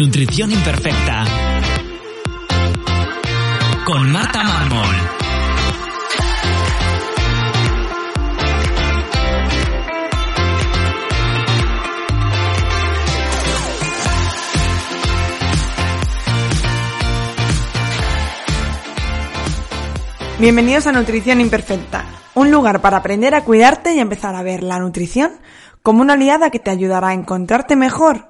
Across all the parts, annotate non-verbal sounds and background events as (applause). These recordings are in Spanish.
Nutrición Imperfecta. Con Marta Mármol. Bienvenidos a Nutrición Imperfecta, un lugar para aprender a cuidarte y empezar a ver la nutrición como una aliada que te ayudará a encontrarte mejor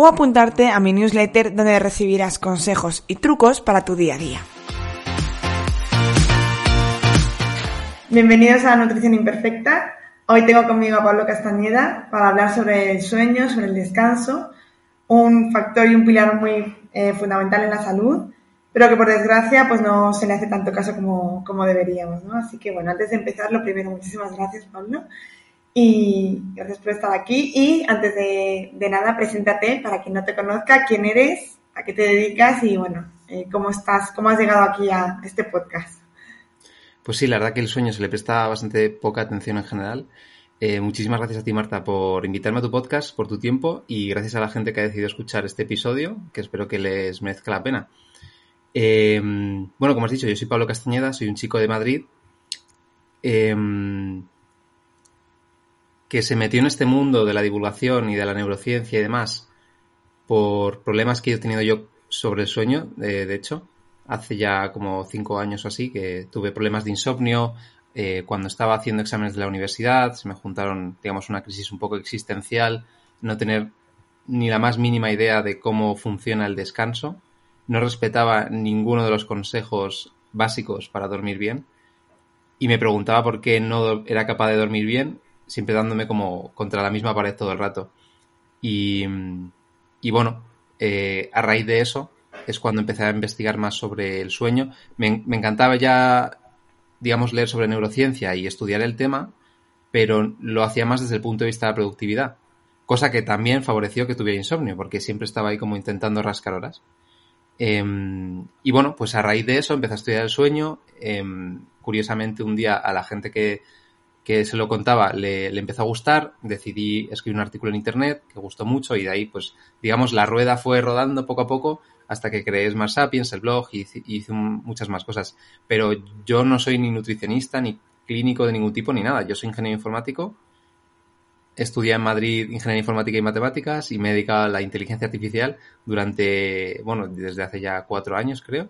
o apuntarte a mi newsletter donde recibirás consejos y trucos para tu día a día. Bienvenidos a Nutrición Imperfecta. Hoy tengo conmigo a Pablo Castañeda para hablar sobre el sueño, sobre el descanso, un factor y un pilar muy eh, fundamental en la salud, pero que por desgracia pues no se le hace tanto caso como, como deberíamos. ¿no? Así que bueno, antes de empezar, lo primero, muchísimas gracias Pablo y gracias por estar aquí. Y antes de, nada, preséntate para quien no te conozca, quién eres, a qué te dedicas y bueno, eh, cómo estás, cómo has llegado aquí a este podcast. Pues sí, la verdad que el sueño se le presta bastante poca atención en general. Eh, muchísimas gracias a ti, Marta, por invitarme a tu podcast, por tu tiempo y gracias a la gente que ha decidido escuchar este episodio, que espero que les merezca la pena. Eh, bueno, como has dicho, yo soy Pablo Castañeda, soy un chico de Madrid que se metió en este mundo de la divulgación y de la neurociencia y demás por problemas que he tenido yo sobre el sueño, de, hecho, hace ya como cinco años o así, que tuve problemas de insomnio, eh, cuando estaba haciendo exámenes de la universidad, se me juntaron, digamos, una crisis un poco existencial, no tener ni la más mínima idea de cómo funciona el descanso, no respetaba ninguno de los consejos básicos para dormir bien y me preguntaba por qué no era capaz de dormir bien siempre dándome como contra la misma pared todo el rato. Y, bueno, eh, a raíz de eso es cuando empecé a investigar más sobre el sueño. Me, encantaba ya, digamos, leer sobre neurociencia y estudiar el tema, pero lo hacía más desde el punto de vista de la productividad. Cosa que también favoreció que tuviera insomnio, porque siempre estaba ahí como intentando rascar horas. Em, y bueno, pues a raíz de eso empecé a estudiar el sueño. Em, curiosamente, un día a la gente que, que se lo contaba le, empezó a gustar, decidí escribir un artículo en internet que gustó mucho y de ahí, pues, digamos, la rueda fue rodando poco a poco hasta que creé Smart Sapiens, el blog y, hice muchas más cosas. Pero yo no soy ni nutricionista, ni clínico de ningún tipo, ni nada. Yo soy ingeniero informático. Estudié en Madrid ingeniería informática y matemáticas y me he dedicado a la inteligencia artificial durante, bueno, desde hace ya cuatro años, creo.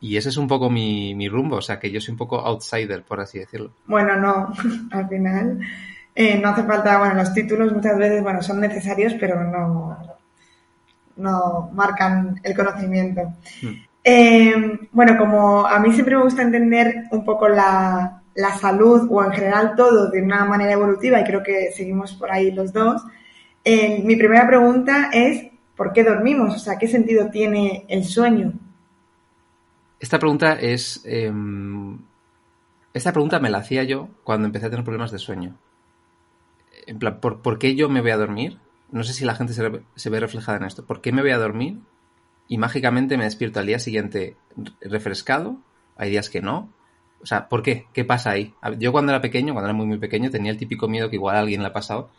Y ese es un poco mi, rumbo, o sea que yo soy un poco outsider, por así decirlo. Bueno, no, (laughs) al final eh, no hace falta, bueno, los títulos muchas veces, bueno, son necesarios, pero no, no marcan el conocimiento. Hmm. Eh, bueno, como a mí siempre me gusta entender un poco la, salud o en general todo de una manera evolutiva y creo que seguimos por ahí los dos, eh, mi primera pregunta es, ¿por qué dormimos? O sea, ¿qué sentido tiene el sueño? Esta pregunta es. Em, esta pregunta me la hacía yo cuando empecé a tener problemas de sueño. En plan, ¿por, qué yo me voy a dormir? No sé si la gente se, ve reflejada en esto. ¿Por qué me voy a dormir y mágicamente me despierto al día siguiente refrescado? Hay días que no. O sea, ¿por qué? ¿Qué pasa ahí? Yo cuando era pequeño, cuando era muy, muy pequeño, tenía el típico miedo que igual a alguien le ha pasado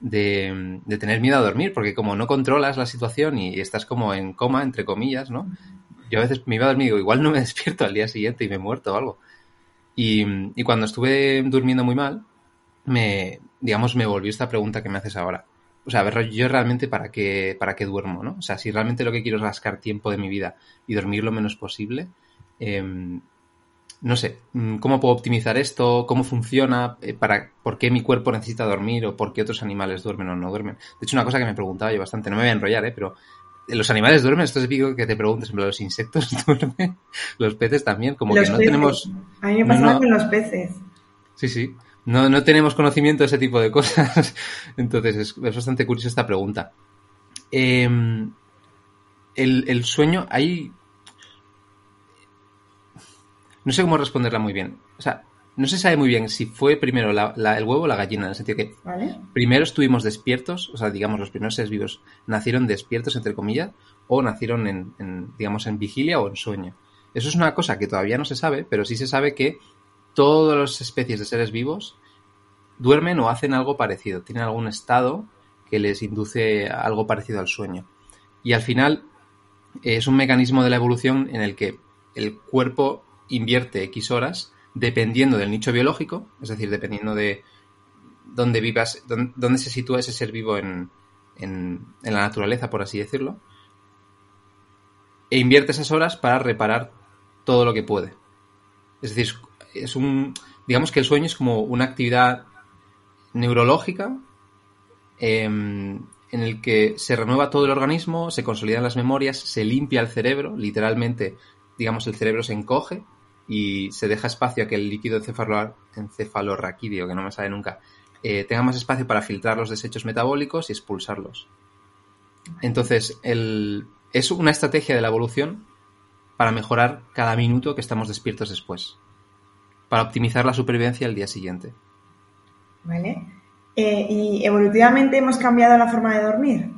de, de, tener miedo a dormir, porque como no controlas la situación y estás como en coma, entre comillas, ¿no? Yo a veces me iba a dormir y digo, igual no me (laughs) despierto al día siguiente y me he muerto o algo. Y, cuando estuve durmiendo muy mal, me, digamos, me volvió esta pregunta que me haces ahora. O sea, a ver, yo realmente para qué, para qué duermo, ¿no? O sea, si realmente lo que quiero es rascar tiempo de mi vida y dormir lo menos posible, em, no sé, mm, ¿cómo puedo optimizar esto? ¿Cómo funciona? Eh, para, ¿Por qué mi cuerpo necesita dormir? ¿O por qué otros animales duermen o no duermen? De hecho, una cosa que me preguntaba yo bastante, no me voy a enrollar, ¿eh? Pero los animales duermen, esto es típico que te preguntes, los insectos (laughs) duermen, los peces también, como que no tenemos... A mí me pasa con los peces. Sí, sí. No, no tenemos conocimiento de ese tipo de cosas. (laughs) Entonces es, bastante curiosa esta pregunta. Em, el, el sueño, hay... No sé cómo responderla muy bien. O sea, no se sabe muy bien si fue primero la- la- el huevo o la gallina, en el sentido que ¿Vale? primero estuvimos despiertos, o sea, digamos, los primeros seres vivos nacieron despiertos, entre comillas, o nacieron en, en, digamos, en vigilia o en sueño. Eso es una cosa que todavía no se sabe, pero sí se sabe que todas las especies de seres vivos duermen o hacen algo parecido, tienen algún estado que les induce algo parecido al sueño. Y al final eh, es un mecanismo de la evolución en el que el cuerpo invierte X horas dependiendo del nicho biológico, es decir, dependiendo de dónde vivas, dónde, se sitúa ese ser vivo en, en- en la naturaleza, por así decirlo, e invierte esas horas para reparar todo lo que puede. Es decir, es un, digamos que el sueño es como una actividad neurológica em, en el que se renueva todo el organismo, se consolidan las memorias, se limpia el cerebro, literalmente, digamos, el cerebro se encoge y se deja espacio a que el líquido encefalo- encefalorraquídeo, que no me sale nunca, eh, tenga más espacio para filtrar los desechos metabólicos y expulsarlos. Entonces, el- es una estrategia de la evolución para mejorar cada minuto que estamos despiertos después, para optimizar la supervivencia al día siguiente. ¿Vale? Eh, ¿Y evolutivamente hemos cambiado la forma de dormir?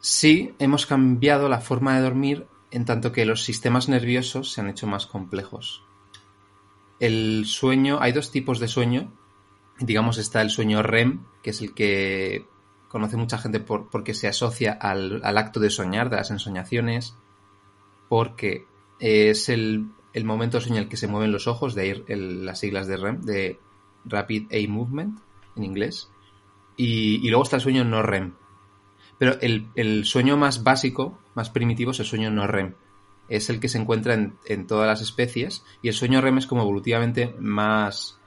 Sí, hemos cambiado la forma de dormir en tanto que los sistemas nerviosos se han hecho más complejos. El sueño, hay dos tipos de sueño. Digamos, está el sueño REM, que es el que conoce mucha gente por- porque se asocia al, al acto de soñar, de las ensoñaciones, porque es el, el momento sueño en el que se mueven los ojos, de ahí las siglas de REM, de Rapid Eye Movement en inglés. Y luego está el sueño no REM, pero el, sueño más básico, más primitivo, es el sueño no REM. Es el que se encuentra en, en todas las especies y el sueño REM es como evolutivamente más,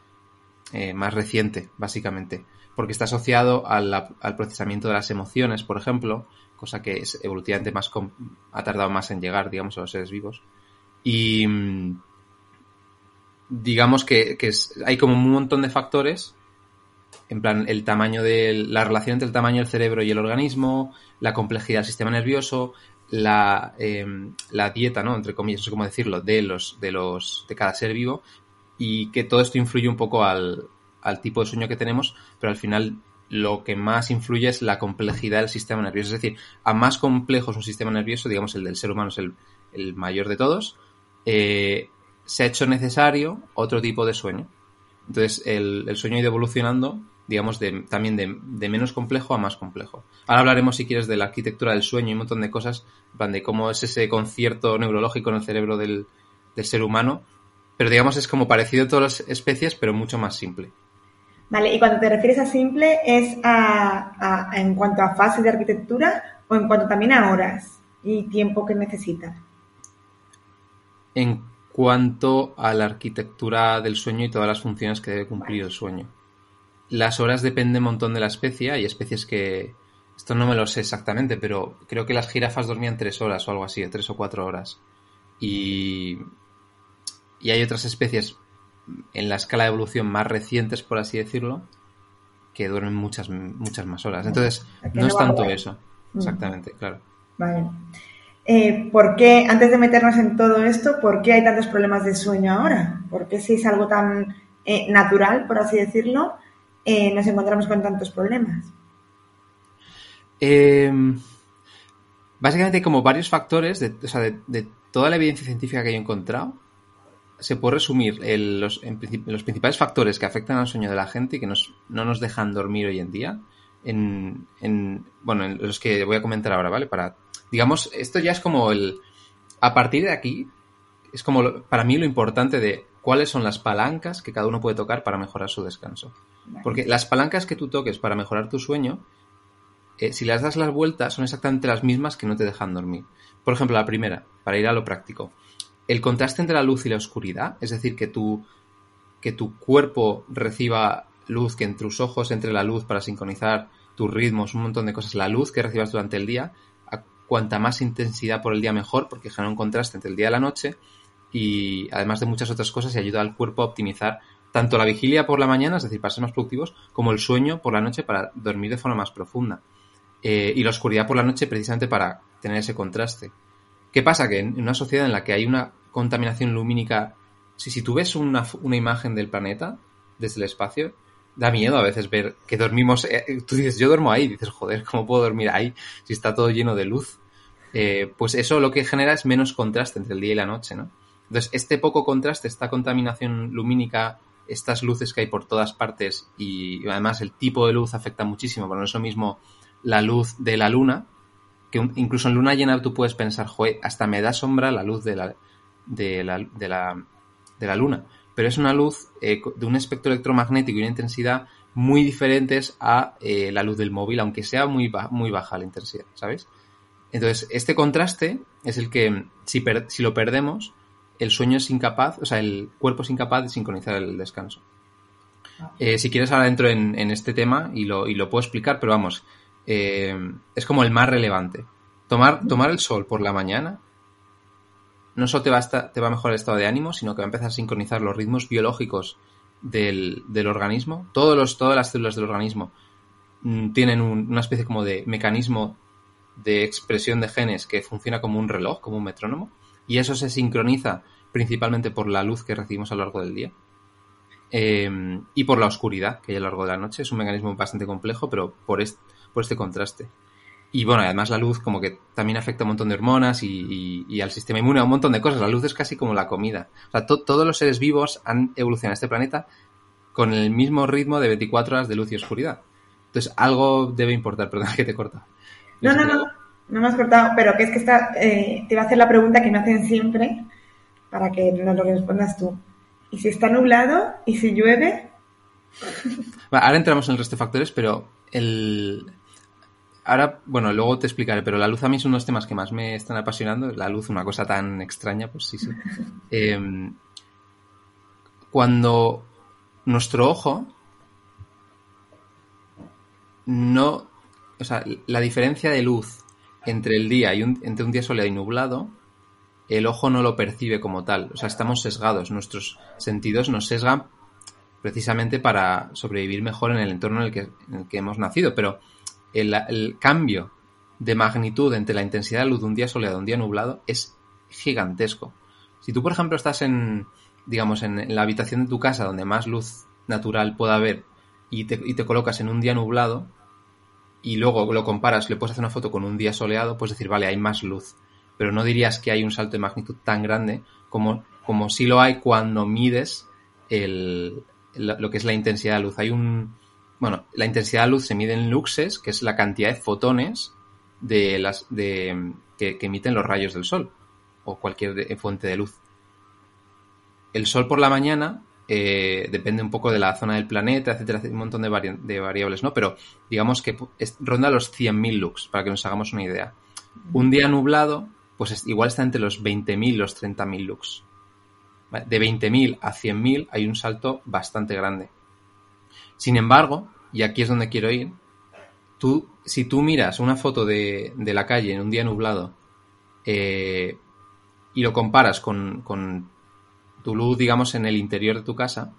eh, más reciente, básicamente, porque está asociado al procesamiento de las emociones, por ejemplo, cosa que es evolutivamente más ha tardado más en llegar, digamos, a los seres vivos. Y mm, digamos que, que es- hay como un montón de factores en plan, el tamaño de la relación entre el tamaño del cerebro y el organismo, la complejidad del sistema nervioso, la, eh, la dieta, ¿no? Entre comillas, no sé cómo decirlo, de los, de los, de cada ser vivo, y que todo esto influye un poco al, al tipo de sueño que tenemos, pero al final lo que más influye es la complejidad del sistema nervioso. Es decir, a más complejo es un sistema nervioso, digamos el del ser humano es el, el mayor de todos, eh, se ha hecho necesario otro tipo de sueño. Entonces, el, el sueño ha ido evolucionando, digamos, de, también de, de menos complejo a más complejo. Ahora hablaremos, si quieres, de la arquitectura del sueño y un montón de cosas, de cómo es ese concierto neurológico en el cerebro del, del ser humano. Pero, digamos, es como parecido a todas las especies, pero mucho más simple. Vale, y cuando te refieres a simple, ¿es a, a- en cuanto a fase de arquitectura o en cuanto también a horas y tiempo que necesitas? En cuanto a la arquitectura del sueño y todas las funciones que debe cumplir el sueño. Las horas dependen un montón de la especie. Hay especies que. Esto no me lo sé exactamente, pero creo que las jirafas dormían tres horas o algo así, tres o cuatro horas. Y. Y hay otras especies en la escala de evolución más recientes, por así decirlo, que duermen muchas, muchas más horas. Entonces, no es tanto eso. Mm. Exactamente, claro. Vale. Eh, ¿Por qué, antes de meternos en todo esto, por qué hay tantos problemas de sueño ahora? ¿Por qué si es algo tan eh, natural, por así decirlo, eh, nos encontramos con tantos problemas? Eh, básicamente hay como varios factores, de, o sea, de, toda la evidencia científica que he encontrado, se puede resumir los, principales factores que afectan al sueño de la gente y que nos, no nos dejan dormir hoy en día, en, en- bueno, en los que voy a comentar ahora, ¿vale? Para, digamos, esto ya es como el, a partir de aquí, es como para mí lo importante de cuáles son las palancas que cada uno puede tocar para mejorar su descanso. Porque las palancas que tú toques para mejorar tu sueño, eh, si las das las vueltas, son exactamente las mismas que no te dejan dormir. Por ejemplo, la primera, para ir a lo práctico. El contraste entre la luz y la oscuridad, es decir, que tu, que tu cuerpo reciba luz, que en tus ojos entre la luz para sincronizar tus ritmos, un montón de cosas, la luz que recibas durante el día, a cuanta más intensidad por el día mejor, porque genera un contraste entre el día y la noche, y además de muchas otras cosas, y ayuda al cuerpo a optimizar tanto la vigilia por la mañana, es decir, para ser más productivos, como el sueño por la noche para dormir de forma más profunda. eh, y la oscuridad por la noche precisamente para tener ese contraste. ¿Qué pasa? Que en una sociedad en la que hay una contaminación lumínica, si, si tú ves una, una imagen del planeta desde el espacio, da miedo a veces ver que dormimos. eh, tú dices, yo duermo ahí, dices, joder, ¿cómo puedo dormir ahí si está todo lleno de luz? Eh, pues eso lo que genera es menos contraste entre el día y la noche, ¿no? Entonces, este poco contraste, esta contaminación lumínica, estas luces que hay por todas partes y además el tipo de luz afecta muchísimo, no es lo mismo la luz de la luna, que incluso en luna llena tú puedes pensar, joder, hasta me da sombra la luz de la, de la, de la, de la luna. Pero es una luz eh, de un espectro electromagnético y una intensidad muy diferentes a eh, la luz del móvil, aunque sea muy, muy baja la intensidad, ¿sabes? Entonces, este contraste es el que, si, si lo perdemos, el sueño es incapaz, o sea, el cuerpo es incapaz de sincronizar el descanso. Eh, si quieres, ahora entro en, en este tema y lo, y lo puedo explicar, pero vamos, eh, es como el más relevante. Tomar, tomar el sol por la mañana no solo te va, a esta- te va a mejorar el estado de ánimo, sino que va a empezar a sincronizar los ritmos biológicos del, del organismo. Todos los, todas las células del organismo mm, tienen un- una especie como de mecanismo de expresión de genes que funciona como un reloj, como un metrónomo, y eso se sincroniza principalmente por la luz que recibimos a lo largo del día eh, y por la oscuridad que hay a lo largo de la noche. Es un mecanismo bastante complejo, pero por, est- por este contraste. Y bueno, además la luz como que también afecta a un montón de hormonas y, y- y al sistema inmune, a un montón de cosas. La luz es casi como la comida. O sea, to- todos los seres vivos han evolucionado en este planeta con el mismo ritmo de 24 horas de luz y oscuridad. Entonces, algo debe importar. (laughs) Perdona que te corta. No, no, no, no me has cortado, pero que es que está, eh, te iba a hacer la pregunta que me hacen siempre para que nos lo respondas tú. ¿Y si está nublado? ¿Y si llueve? Ahora entramos en el resto de factores, pero el... Ahora, bueno, luego te explicaré, pero la luz a mí es uno de los temas que más me están apasionando. La luz, una cosa tan extraña, pues sí, sí. (laughs) Eh, cuando nuestro ojo no... O sea, la diferencia de luz entre el día y un, entre un día soleado y nublado, el ojo no lo percibe como tal. O sea, estamos sesgados. Nuestros sentidos nos sesgan precisamente para sobrevivir mejor en el entorno en el que, en el que hemos nacido. Pero el, el cambio de magnitud entre la intensidad de luz de un día soleado y un día nublado es gigantesco. Si tú, por ejemplo, estás en, digamos, en, la habitación de tu casa donde más luz natural pueda haber y te, y te colocas en un día nublado y luego lo comparas, le puedes hacer una foto con un día soleado, puedes decir, vale, hay más luz. Pero no dirías que hay un salto de magnitud tan grande como, como si lo hay cuando mides el, lo que es la intensidad de luz. Hay un. Bueno, la intensidad de luz se mide en luxes, que es la cantidad de fotones de las, de, que, emiten los rayos del sol o cualquier fuente de luz. El sol por la mañana eh, depende un poco de la zona del planeta, etcétera, un montón de, vari- de variables, ¿no? Pero digamos que ronda los 100.000 lux, para que nos hagamos una idea. Un día nublado, pues es- igual está entre los 20.000 y los 30.000 lux. ¿Vale? De 20.000 a 100.000 hay un salto bastante grande. Sin embargo, y aquí es donde quiero ir, tú, si tú miras una foto de, de la calle en un día nublado eh, y lo comparas con tu luz, digamos, en el interior de tu casa,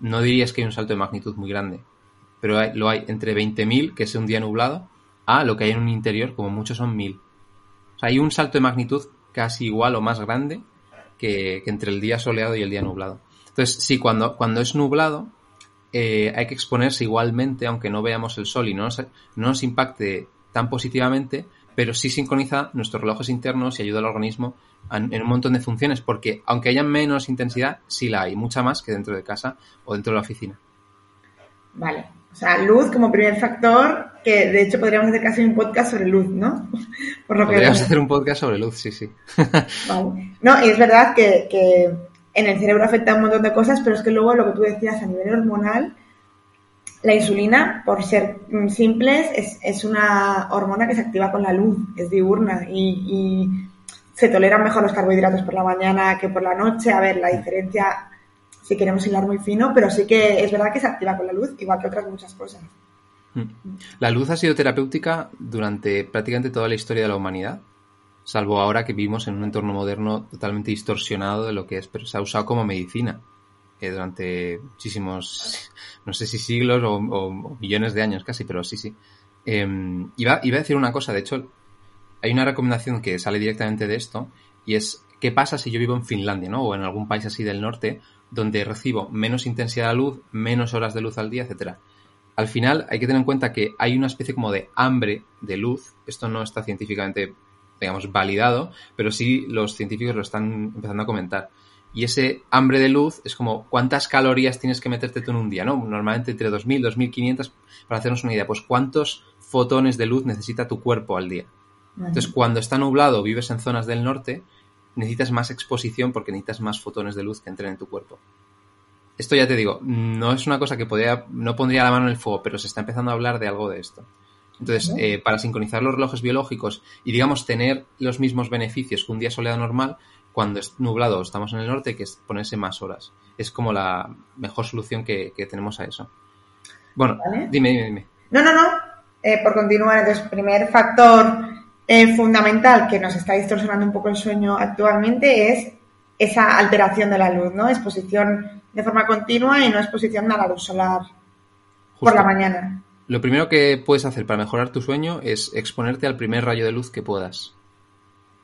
no dirías que hay un salto de magnitud muy grande. Pero hay- lo hay entre 20.000, que es un día nublado, a lo que hay en un interior, como muchos son 1.000. O sea, hay un salto de magnitud casi igual o más grande que, entre el día soleado y el día nublado. Entonces, sí, cuando, cuando es nublado, eh, hay que exponerse igualmente, aunque no veamos el sol y no no nos impacte tan positivamente, pero sí sincroniza nuestros relojes internos y ayuda al organismo en, en un montón de funciones, porque aunque haya menos intensidad, sí la hay, mucha más que dentro de casa o dentro de la oficina. Vale. O sea, luz como primer factor, que de hecho podríamos hacer casi un podcast sobre luz, ¿no? (laughs) Por lo que Podríamos hacer un podcast sobre luz, sí, sí. (laughs) Vale. No, y es verdad que, que en el cerebro afecta un montón de cosas, pero es que luego lo que tú decías a nivel hormonal, la insulina, por ser mm, simples, es, una hormona que se activa con la luz, es diurna y, y se toleran mejor los carbohidratos por la mañana que por la noche. A ver, la diferencia, si queremos hilar muy fino, pero sí que es verdad que se activa con la luz, igual que otras muchas cosas. La luz ha sido terapéutica durante prácticamente toda la historia de la humanidad, salvo ahora que vivimos en un entorno moderno totalmente distorsionado de lo que es, pero se ha usado como medicina eh, durante muchísimos, no sé si siglos o, millones de años casi, pero sí, sí. Em, iba, iba a decir una cosa, de hecho, hay una recomendación que sale directamente de esto, y es, ¿qué pasa si yo vivo en Finlandia, ¿no? O en algún país así del norte, donde recibo menos intensidad de luz, menos horas de luz al día, etcétera. Al final hay que tener en cuenta que hay una especie como de hambre de luz. Esto no está científicamente, digamos, validado, pero sí los científicos lo están empezando a comentar. Y ese hambre de luz es como cuántas calorías tienes que meterte tú en un día, ¿no? Normalmente entre 2.000, 2.500, para hacernos una idea. Pues cuántos fotones de luz necesita tu cuerpo al día. Entonces, cuando está nublado, vives en zonas del norte, necesitas más exposición porque necesitas más fotones de luz que entren en tu cuerpo. Esto ya te digo, no es una cosa que podría, no pondría la mano en el fuego, pero se está empezando a hablar de algo de esto. Entonces, eh, para sincronizar los relojes biológicos y, digamos, tener los mismos beneficios que un día soleado normal, cuando es nublado estamos en el norte, que es ponerse más horas. Es como la mejor solución que, tenemos a eso. Bueno, dime, dime, dime. No, no, no. Eh, por continuar, entonces, primer factor eh, fundamental que nos está distorsionando un poco el sueño actualmente es esa alteración de la luz, ¿no? Exposición de forma continua y no exposición a la luz solar por la mañana. Lo primero que puedes hacer para mejorar tu sueño es exponerte al primer rayo de luz que puedas.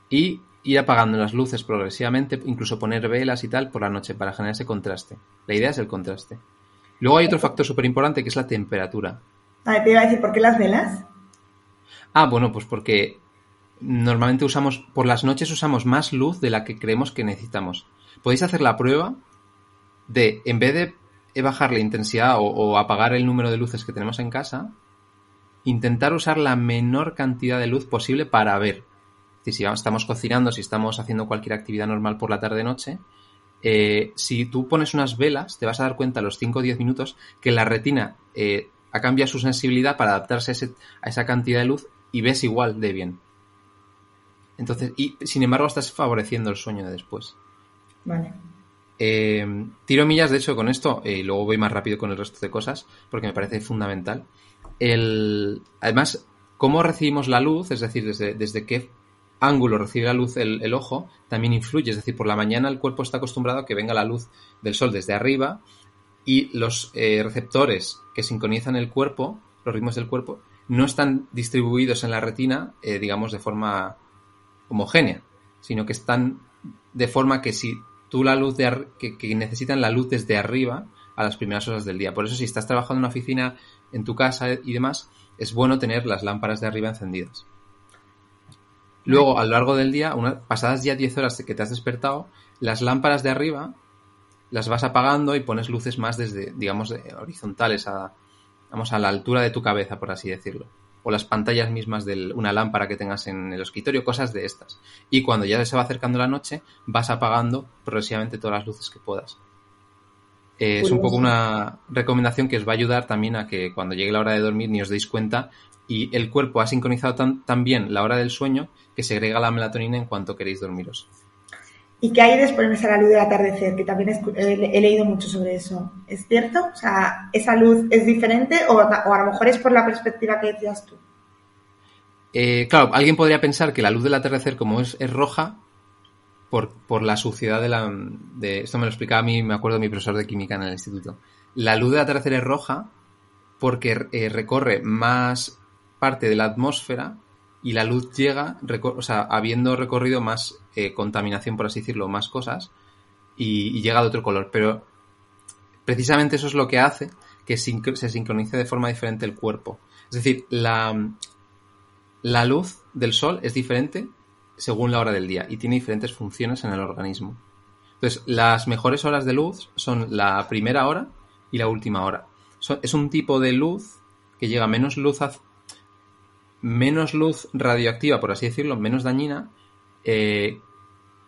Y ir apagando las luces progresivamente, incluso poner velas y tal por la noche para generar ese contraste. La idea es el contraste. Luego hay otro factor súper importante que es la temperatura. Ah, te iba a decir, ¿por qué las velas? Ah, bueno, pues porque normalmente usamos, por las noches usamos más luz de la que creemos que necesitamos. Podéis hacer la prueba de, en vez de bajar la intensidad o, apagar el número de luces que tenemos en casa, intentar usar la menor cantidad de luz posible para ver. Si estamos cocinando, si estamos haciendo cualquier actividad normal por la tarde-noche, eh, si tú pones unas velas, te vas a dar cuenta a los 5 o 10 minutos que la retina eh, ha cambiado su sensibilidad para adaptarse a, a, esa cantidad de luz y ves igual de bien. Entonces, y sin embargo, estás favoreciendo el sueño de después. Vale. Eh, tiro millas, de hecho, con esto, y eh, luego voy más rápido con el resto de cosas, porque me parece fundamental. El, además, cómo recibimos la luz, es decir, desde, desde qué ángulo recibe la luz el, ojo, también influye. Es decir, por la mañana el cuerpo está acostumbrado a que venga la luz del sol desde arriba y los eh, receptores que sincronizan el cuerpo, los ritmos del cuerpo, no están distribuidos en la retina, digamos, de forma homogénea, sino que están de forma que si tú la luz de que, necesitan la luz desde arriba a las primeras horas del día. Por eso si estás trabajando en una oficina, en tu casa y demás, es bueno tener las lámparas de arriba encendidas. Luego, a lo largo del día, una, pasadas ya 10 horas que te has despertado, las lámparas de arriba las vas apagando y pones luces más desde, digamos, horizontales a, vamos, a la altura de tu cabeza, por así decirlo o las pantallas mismas de una lámpara que tengas en el escritorio, cosas de estas. Y cuando ya se va acercando la noche, vas apagando progresivamente todas las luces que puedas. Eh, es un poco una recomendación que os va a ayudar también a que cuando llegue la hora de dormir ni os deis cuenta y el cuerpo ha sincronizado tan, bien la hora del sueño que segrega la melatonina en cuanto queréis dormiros. ¿Y qué hay después de la luz del atardecer? Que también he, leído mucho sobre eso. ¿Es cierto? O sea, ¿esa luz es diferente o, a lo mejor es por la perspectiva que decías tú? Eh, claro, alguien podría pensar que la luz del atardecer, como es, roja, por, la suciedad de la... De, esto me lo explicaba a mí, me acuerdo mi profesor de química en el instituto. La luz del atardecer es roja porque eh, recorre más parte de la atmósfera y la luz llega, o sea, habiendo recorrido más eh, contaminación, por así decirlo, más cosas, y, llega de otro color. Pero precisamente eso es lo que hace que se sincronice de forma diferente el cuerpo. Es decir, la, luz del sol es diferente según la hora del día y tiene diferentes funciones en el organismo. Entonces, las mejores horas de luz son la primera hora y la última hora. es un tipo de luz que llega menos luz menos luz radioactiva, por así decirlo, menos dañina, eh,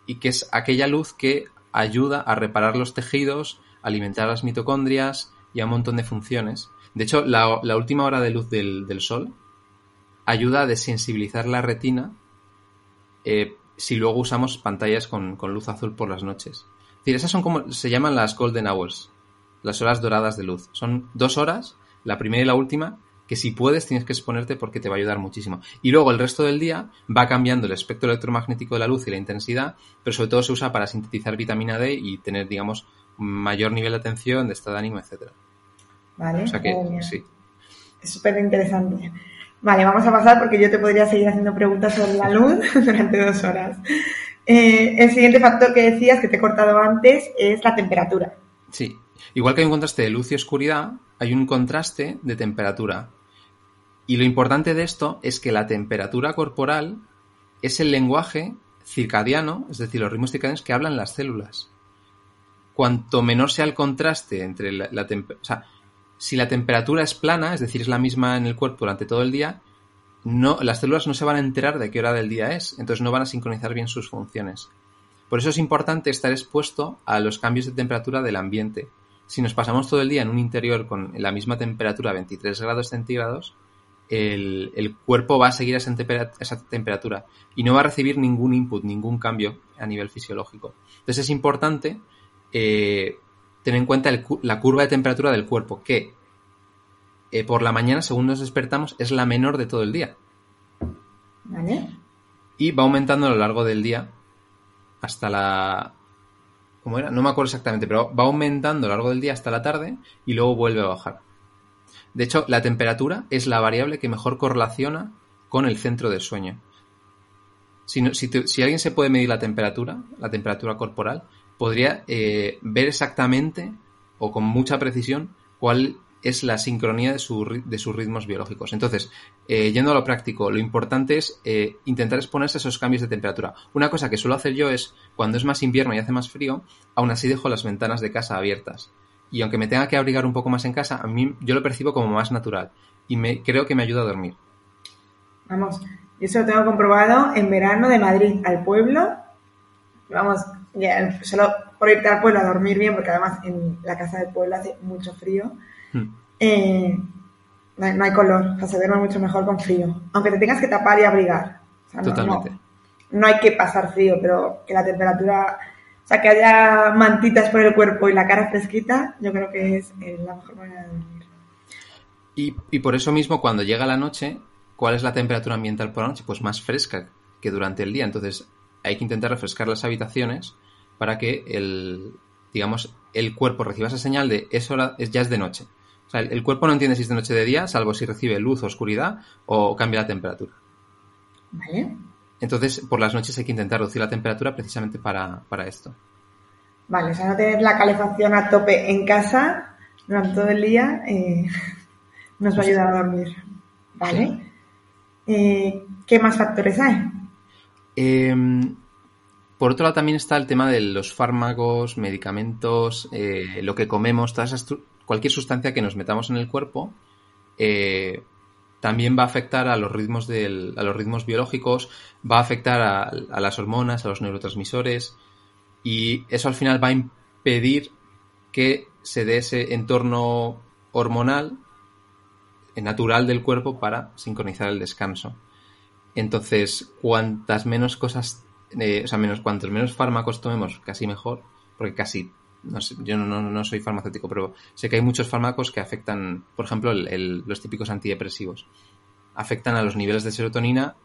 y que es aquella luz que ayuda a reparar los tejidos, alimentar las mitocondrias y a un montón de funciones. De hecho, la, última hora de luz del, sol ayuda a desensibilizar la retina eh, si luego usamos pantallas con, luz azul por las noches. Es decir, esas son como se llaman las golden hours, las horas doradas de luz. Son dos horas, la primera y la última, que si puedes tienes que exponerte porque te va a ayudar muchísimo. Y luego el resto del día va cambiando el espectro electromagnético de la luz y la intensidad, pero sobre todo se usa para sintetizar vitamina D y tener, digamos, mayor nivel de atención, de estado de ánimo, etcétera. Vale. O sea que, sí. Es súper interesante. Vale, vamos a pasar porque yo te podría seguir haciendo preguntas sobre la luz (laughs) durante dos horas. Eh, el siguiente factor que decías, que te he cortado antes, es la temperatura. Sí, igual que hay un contraste de luz y oscuridad, hay un contraste de temperatura. Y lo importante de esto es que la temperatura corporal es el lenguaje circadiano, es decir, los ritmos circadianos que hablan las células. Cuanto menor sea el contraste entre la, temperatura, o sea, si la temperatura es plana, es decir, es la misma en el cuerpo durante todo el día, las células no se van a enterar de qué hora del día es, entonces no van a sincronizar bien sus funciones. Por eso es importante estar expuesto a los cambios de temperatura del ambiente. Si nos pasamos todo el día en un interior con la misma temperatura, 23 grados centígrados, el, cuerpo va a seguir esa, temperatura y no va a recibir ningún input, ningún cambio a nivel fisiológico. Entonces es importante eh, tener en cuenta la curva de temperatura del cuerpo, que eh, por la mañana, según nos despertamos, es la menor de todo el día. Y va aumentando a lo largo del día hasta la... ¿Cómo era? No me acuerdo exactamente, pero va aumentando a lo largo del día hasta la tarde y luego vuelve a bajar. De hecho, la temperatura es la variable que mejor correlaciona con el centro del sueño. Si, alguien se puede medir la temperatura, la temperatura corporal, podría eh, ver exactamente o con mucha precisión cuál es la sincronía de, sus ritmos biológicos. Entonces, eh, yendo a lo práctico, lo importante es eh, intentar exponerse a esos cambios de temperatura. Una cosa que suelo hacer yo es, cuando es más invierno y hace más frío, aún así dejo las ventanas de casa abiertas. Y aunque me tenga que abrigar un poco más en casa, a mí yo lo percibo como más natural. Y me, creo que me ayuda a dormir. Vamos, yo eso lo tengo comprobado en verano de Madrid al pueblo. Vamos, solo por irte al pueblo a dormir bien, porque además en la casa del pueblo hace mucho frío Hmm. Eh, no, hay, color, o se duerme mucho mejor con frío. Aunque te tengas que tapar y abrigar. Totalmente. No, hay que pasar frío, pero que la temperatura, o sea, que haya mantitas por el cuerpo y la cara fresquita, yo creo que es eh, la mejor manera de dormir. Y, y por eso mismo, cuando llega la noche, ¿cuál es la temperatura ambiental por la noche? Pues más fresca que durante el día. Entonces, hay que intentar refrescar las habitaciones para que el, digamos, el cuerpo reciba esa señal de es hora, ya es de noche. O sea, el, cuerpo no entiende si es de noche o de día, salvo si recibe luz o oscuridad o cambia la temperatura. Vale. Entonces, por las noches hay que intentar reducir la temperatura precisamente para, esto. Vale, o sea, no tener la calefacción a tope en casa durante todo el día eh, (laughs) nos va a ayudar a dormir. Vale. Eh, ¿Qué más factores hay? Em, por otro lado, también está el tema de los fármacos, medicamentos, eh, lo que comemos, todas esas cualquier sustancia que nos metamos en el cuerpo eh, también va a afectar a los ritmos a los ritmos biológicos, va a afectar a, las hormonas, a los neurotransmisores y eso al final va a impedir que se dé ese entorno hormonal natural del cuerpo para sincronizar el descanso. Entonces, cuantas menos cosas, eh, o sea, menos, cuantos menos fármacos tomemos, casi mejor, porque casi no sé, yo no, soy farmacéutico, pero sé que hay muchos fármacos que afectan, por ejemplo, los típicos antidepresivos. Afectan a los niveles de serotonina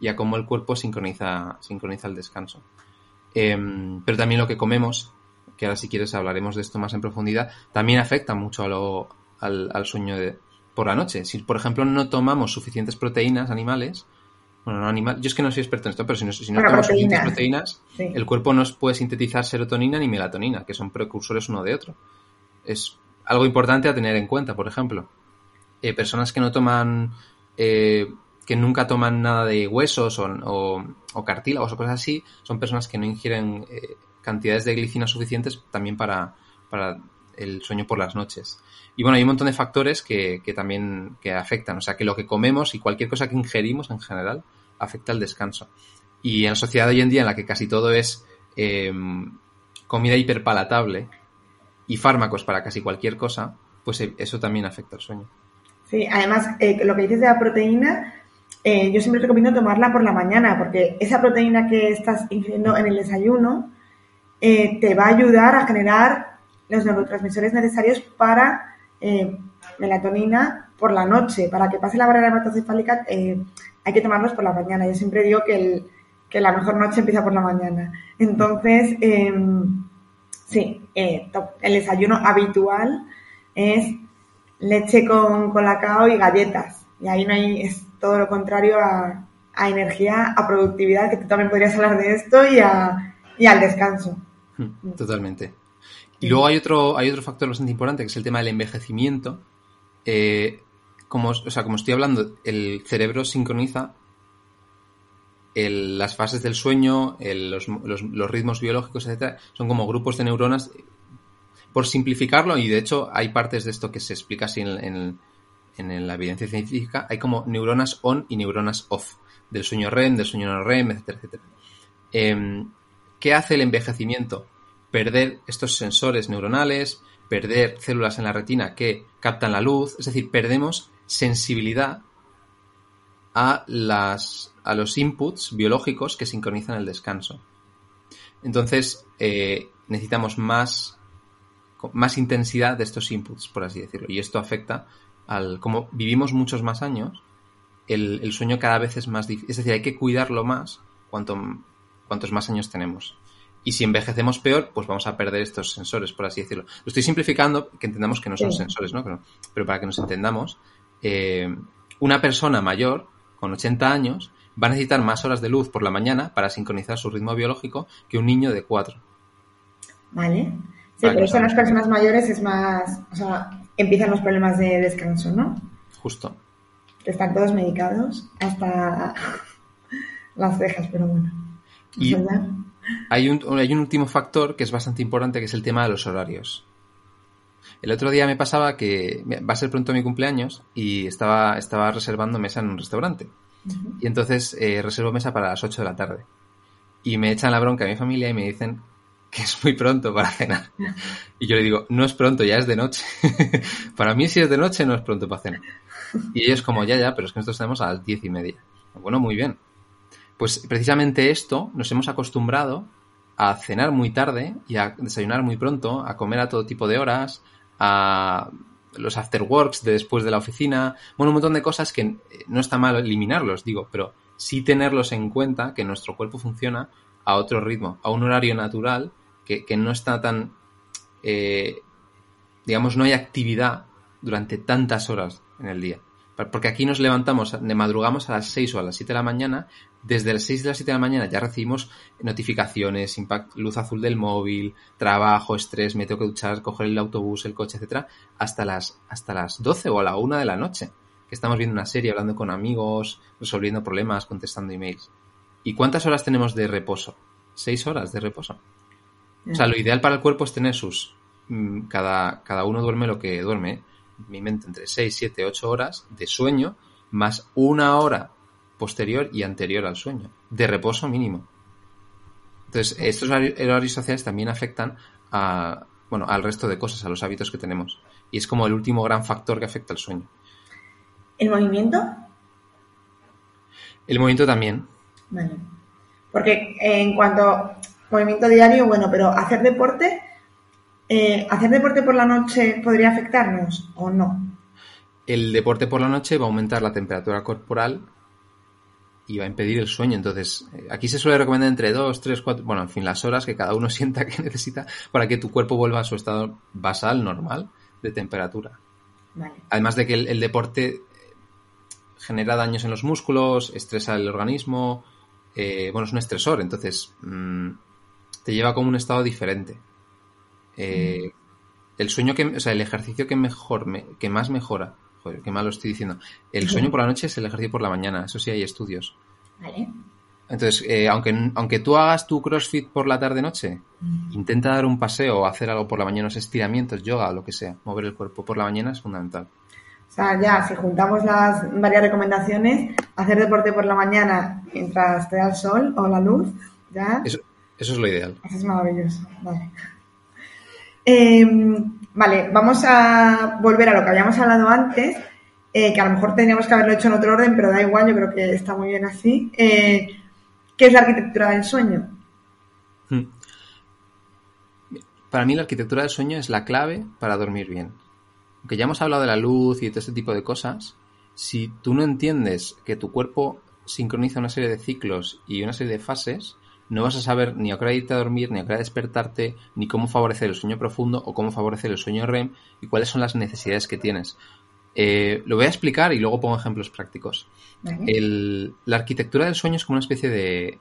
y a cómo el cuerpo sincroniza, sincroniza el descanso. Em, pero también lo que comemos, que ahora si quieres hablaremos de esto más en profundidad, también afecta mucho al, al, sueño de, por la noche. Si, por ejemplo, no tomamos suficientes proteínas animales, bueno, no animal. Yo es que no soy experto en esto, pero si no, si no suficientes proteínas, el cuerpo no puede sintetizar serotonina ni melatonina, que son precursores uno de otro. Es algo importante a tener en cuenta, por ejemplo. Eh, personas que no toman, eh, que nunca toman nada de huesos o, o, cartílagos o cosas así, son personas que no ingieren eh, cantidades de glicina suficientes también para, para el sueño por las noches. Y bueno, hay un montón de factores que, también que afectan. O sea, que lo que comemos y cualquier cosa que ingerimos en general afecta al descanso. Y en la sociedad de hoy en día en la que casi todo es em, comida hiperpalatable y fármacos para casi cualquier cosa, pues eh, eso también afecta al sueño. Sí, además, eh, lo que dices de la proteína, eh, yo siempre recomiendo tomarla por la mañana, porque esa proteína que estás ingiriendo en el desayuno te va a ayudar a generar los neurotransmisores necesarios para eh, melatonina por la noche. Para que pase la barrera hematocefálica eh, hay que tomarlos por la mañana. Yo siempre digo que, el, que la mejor noche empieza por la mañana. Entonces, em, sí, eh, el desayuno habitual es leche con colacao y galletas. Y ahí no hay, es todo lo contrario a, a energía, a productividad, que tú también podrías hablar de esto, y, a, y al descanso. Hmm, totalmente. Y luego hay otro, hay otro factor bastante importante, que es el tema del envejecimiento. Eh, como, o sea, como estoy hablando, el cerebro sincroniza las fases del sueño, los, los, ritmos biológicos, etcétera, son como grupos de neuronas. Por simplificarlo, y de hecho hay partes de esto que se explica así en, en, la evidencia científica, hay como neuronas on y neuronas off, del sueño REM, del sueño no REM, etcétera, etcétera. Eh, ¿Qué hace el envejecimiento? Perder estos sensores neuronales, perder células en la retina que captan la luz, es decir, perdemos sensibilidad a, las, a los inputs biológicos que sincronizan el descanso. Entonces, eh, necesitamos más, más intensidad de estos inputs, por así decirlo. Y esto afecta al. Como vivimos muchos más años, el, sueño cada vez es más difícil. Es decir, hay que cuidarlo más cuanto, cuantos más años tenemos. Y si envejecemos peor, pues vamos a perder estos sensores, por así decirlo. Lo estoy simplificando, que entendamos que no son sí. sensores, ¿no? Pero, pero, para que nos entendamos, eh, una persona mayor, con 80 años, va a necesitar más horas de luz por la mañana para sincronizar su ritmo biológico que un niño de 4. Vale. Sí, pero eso en las personas mayores es más. O sea, empiezan los problemas de descanso, ¿no? Justo. Están todos medicados hasta (laughs) las cejas, pero bueno. Y hay un, hay un último factor que es bastante importante, que es el tema de los horarios. El otro día me pasaba que va a ser pronto mi cumpleaños y estaba, estaba reservando mesa en un restaurante. Uh -huh. Y entonces eh, reservo mesa para las 8 de la tarde. Y me echan la bronca a mi familia y me dicen que es muy pronto para cenar. Y yo le digo, no es pronto, ya es de noche. (laughs) para mí si es de noche no es pronto para cenar. Y ellos como, ya, ya, pero es que nosotros tenemos a las diez y media. Bueno, muy bien. Pues precisamente esto nos hemos acostumbrado a cenar muy tarde y a desayunar muy pronto, a comer a todo tipo de horas, a los afterworks de después de la oficina, bueno, un montón de cosas que no está mal eliminarlos, digo, pero sí tenerlos en cuenta que nuestro cuerpo funciona a otro ritmo, a un horario natural que, no está tan, eh, digamos, no hay actividad durante tantas horas en el día. Porque aquí nos levantamos, madrugamos a las 6 o a las 7 de la mañana, desde las 6 de las 7 de la mañana ya recibimos notificaciones, impact, luz azul del móvil, trabajo, estrés, me tengo que duchar, coger el autobús, el coche, etcétera, hasta las, hasta las 12 o a la 1 de la noche, que estamos viendo una serie, hablando con amigos, resolviendo problemas, contestando emails. ¿Y cuántas horas tenemos de reposo? 6 horas de reposo. O sea, lo ideal para el cuerpo es tener sus... mm, Cada, cada uno duerme lo que duerme, mi mente entre 6, 7, 8 horas de sueño más una hora posterior y anterior al sueño, de reposo mínimo. Entonces, estos horarios sociales también afectan a, bueno, al resto de cosas, a los hábitos que tenemos. Y es como el último gran factor que afecta al sueño. ¿El movimiento? El movimiento también. Vale. Porque en cuanto a movimiento diario, bueno, pero hacer deporte, eh, ¿hacer deporte por la noche podría afectarnos o no? El deporte por la noche va a aumentar la temperatura corporal y va a impedir el sueño. Entonces, eh, aquí se suele recomendar entre 2, 3, 4, bueno, en fin, las horas que cada uno (laughs) sienta que necesita para que tu cuerpo vuelva a su estado basal, normal, de temperatura. Vale. Además de que el, el deporte genera daños en los músculos, estresa el organismo, eh, bueno, es un estresor, entonces mmm, te lleva como un estado diferente. Eh, el sueño que, o sea, el ejercicio que mejor, me, que más mejora, joder, qué mal lo estoy diciendo. El sueño por la noche es el ejercicio por la mañana, eso sí hay estudios. Vale. Entonces, eh, aunque, aunque tú hagas tu CrossFit por la tarde-noche, mm. intenta dar un paseo o hacer algo por la mañana, unos estiramientos, yoga lo que sea. Mover el cuerpo por la mañana es fundamental. O sea, ya, si juntamos las varias recomendaciones, hacer deporte por la mañana mientras te da el sol o la luz, ya. Eso, eso es lo ideal. Eso es maravilloso. Vale. Eh, vale, vamos a volver a lo que habíamos hablado antes, eh, que a lo mejor teníamos que haberlo hecho en otro orden, pero da igual, yo creo que está muy bien así. Eh, ¿Qué es la arquitectura del sueño? Hmm. Para mí la arquitectura del sueño es la clave para dormir bien. Aunque ya hemos hablado de la luz y de todo este tipo de cosas, si tú no entiendes que tu cuerpo sincroniza una serie de ciclos y una serie de fases, no vas a saber ni a qué hora irte a dormir, ni a qué hora despertarte, ni cómo favorecer el sueño profundo o cómo favorecer el sueño REM y cuáles son las necesidades que tienes. Eh, lo voy a explicar y luego pongo ejemplos prácticos. El- la arquitectura del sueño es como una especie de...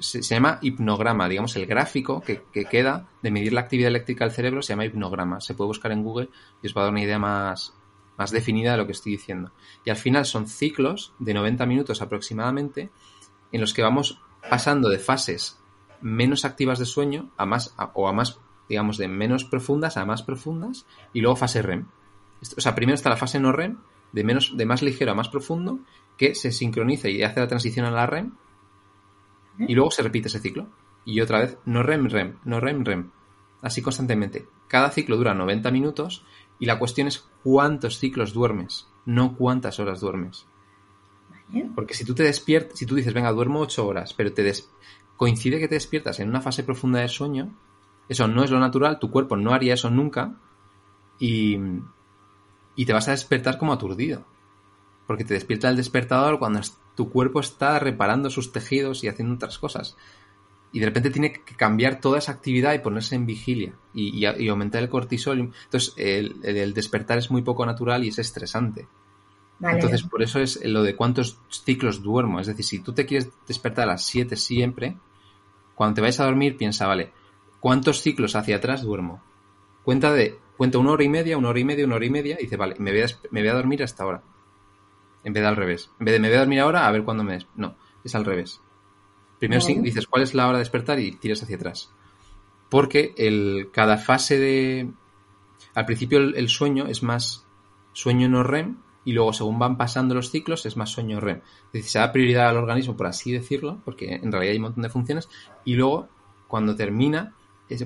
Se, se llama hipnograma, digamos, el gráfico que, que queda de medir la actividad eléctrica del cerebro se llama hipnograma. Se puede buscar en Google y os va a dar una idea más, más definida de lo que estoy diciendo. Y al final son ciclos de 90 minutos aproximadamente en los que vamos pasando de fases menos activas de sueño a más a- o a más digamos de menos profundas a más profundas y luego fase REM. O sea, primero está la fase no REM de menos de más ligero a más profundo que se sincroniza y hace la transición a la REM y luego se repite ese ciclo y otra vez no REM REM, no REM REM. Así constantemente. Cada ciclo dura 90 minutos y la cuestión es cuántos ciclos duermes, no cuántas horas duermes. Porque si tú te despiertas, si tú dices, venga, duermo 8 horas, pero te coincide que te despiertas en una fase profunda de sueño, eso no es lo natural, tu cuerpo no haría eso nunca y, y te vas a despertar como aturdido. Porque te despierta el despertador cuando tu cuerpo está reparando sus tejidos y haciendo otras cosas. Y de repente tiene que cambiar toda esa actividad y ponerse en vigilia y, aumentar el cortisol. Entonces el despertar es muy poco natural y es estresante. Vale. Entonces, por eso es lo de cuántos ciclos duermo. Es decir, si tú te quieres despertar a las 7 siempre, cuando te vayas a dormir, piensa, vale, ¿cuántos ciclos hacia atrás duermo? Cuenta de, cuenta una hora y media, una hora y media, una hora y media, y dice, vale, me voy a, me voy a dormir hasta ahora. En vez de al revés. En vez de me voy a dormir ahora, a ver cuándo me... No, es al revés. Primero sí, dices cuál es la hora de despertar y tiras hacia atrás. Porque el, cada fase de... Al principio el, el sueño es más sueño no REM y luego según van pasando los ciclos es más sueño REM. Es decir, se da prioridad al organismo, por así decirlo, porque en realidad hay un montón de funciones, y luego cuando termina,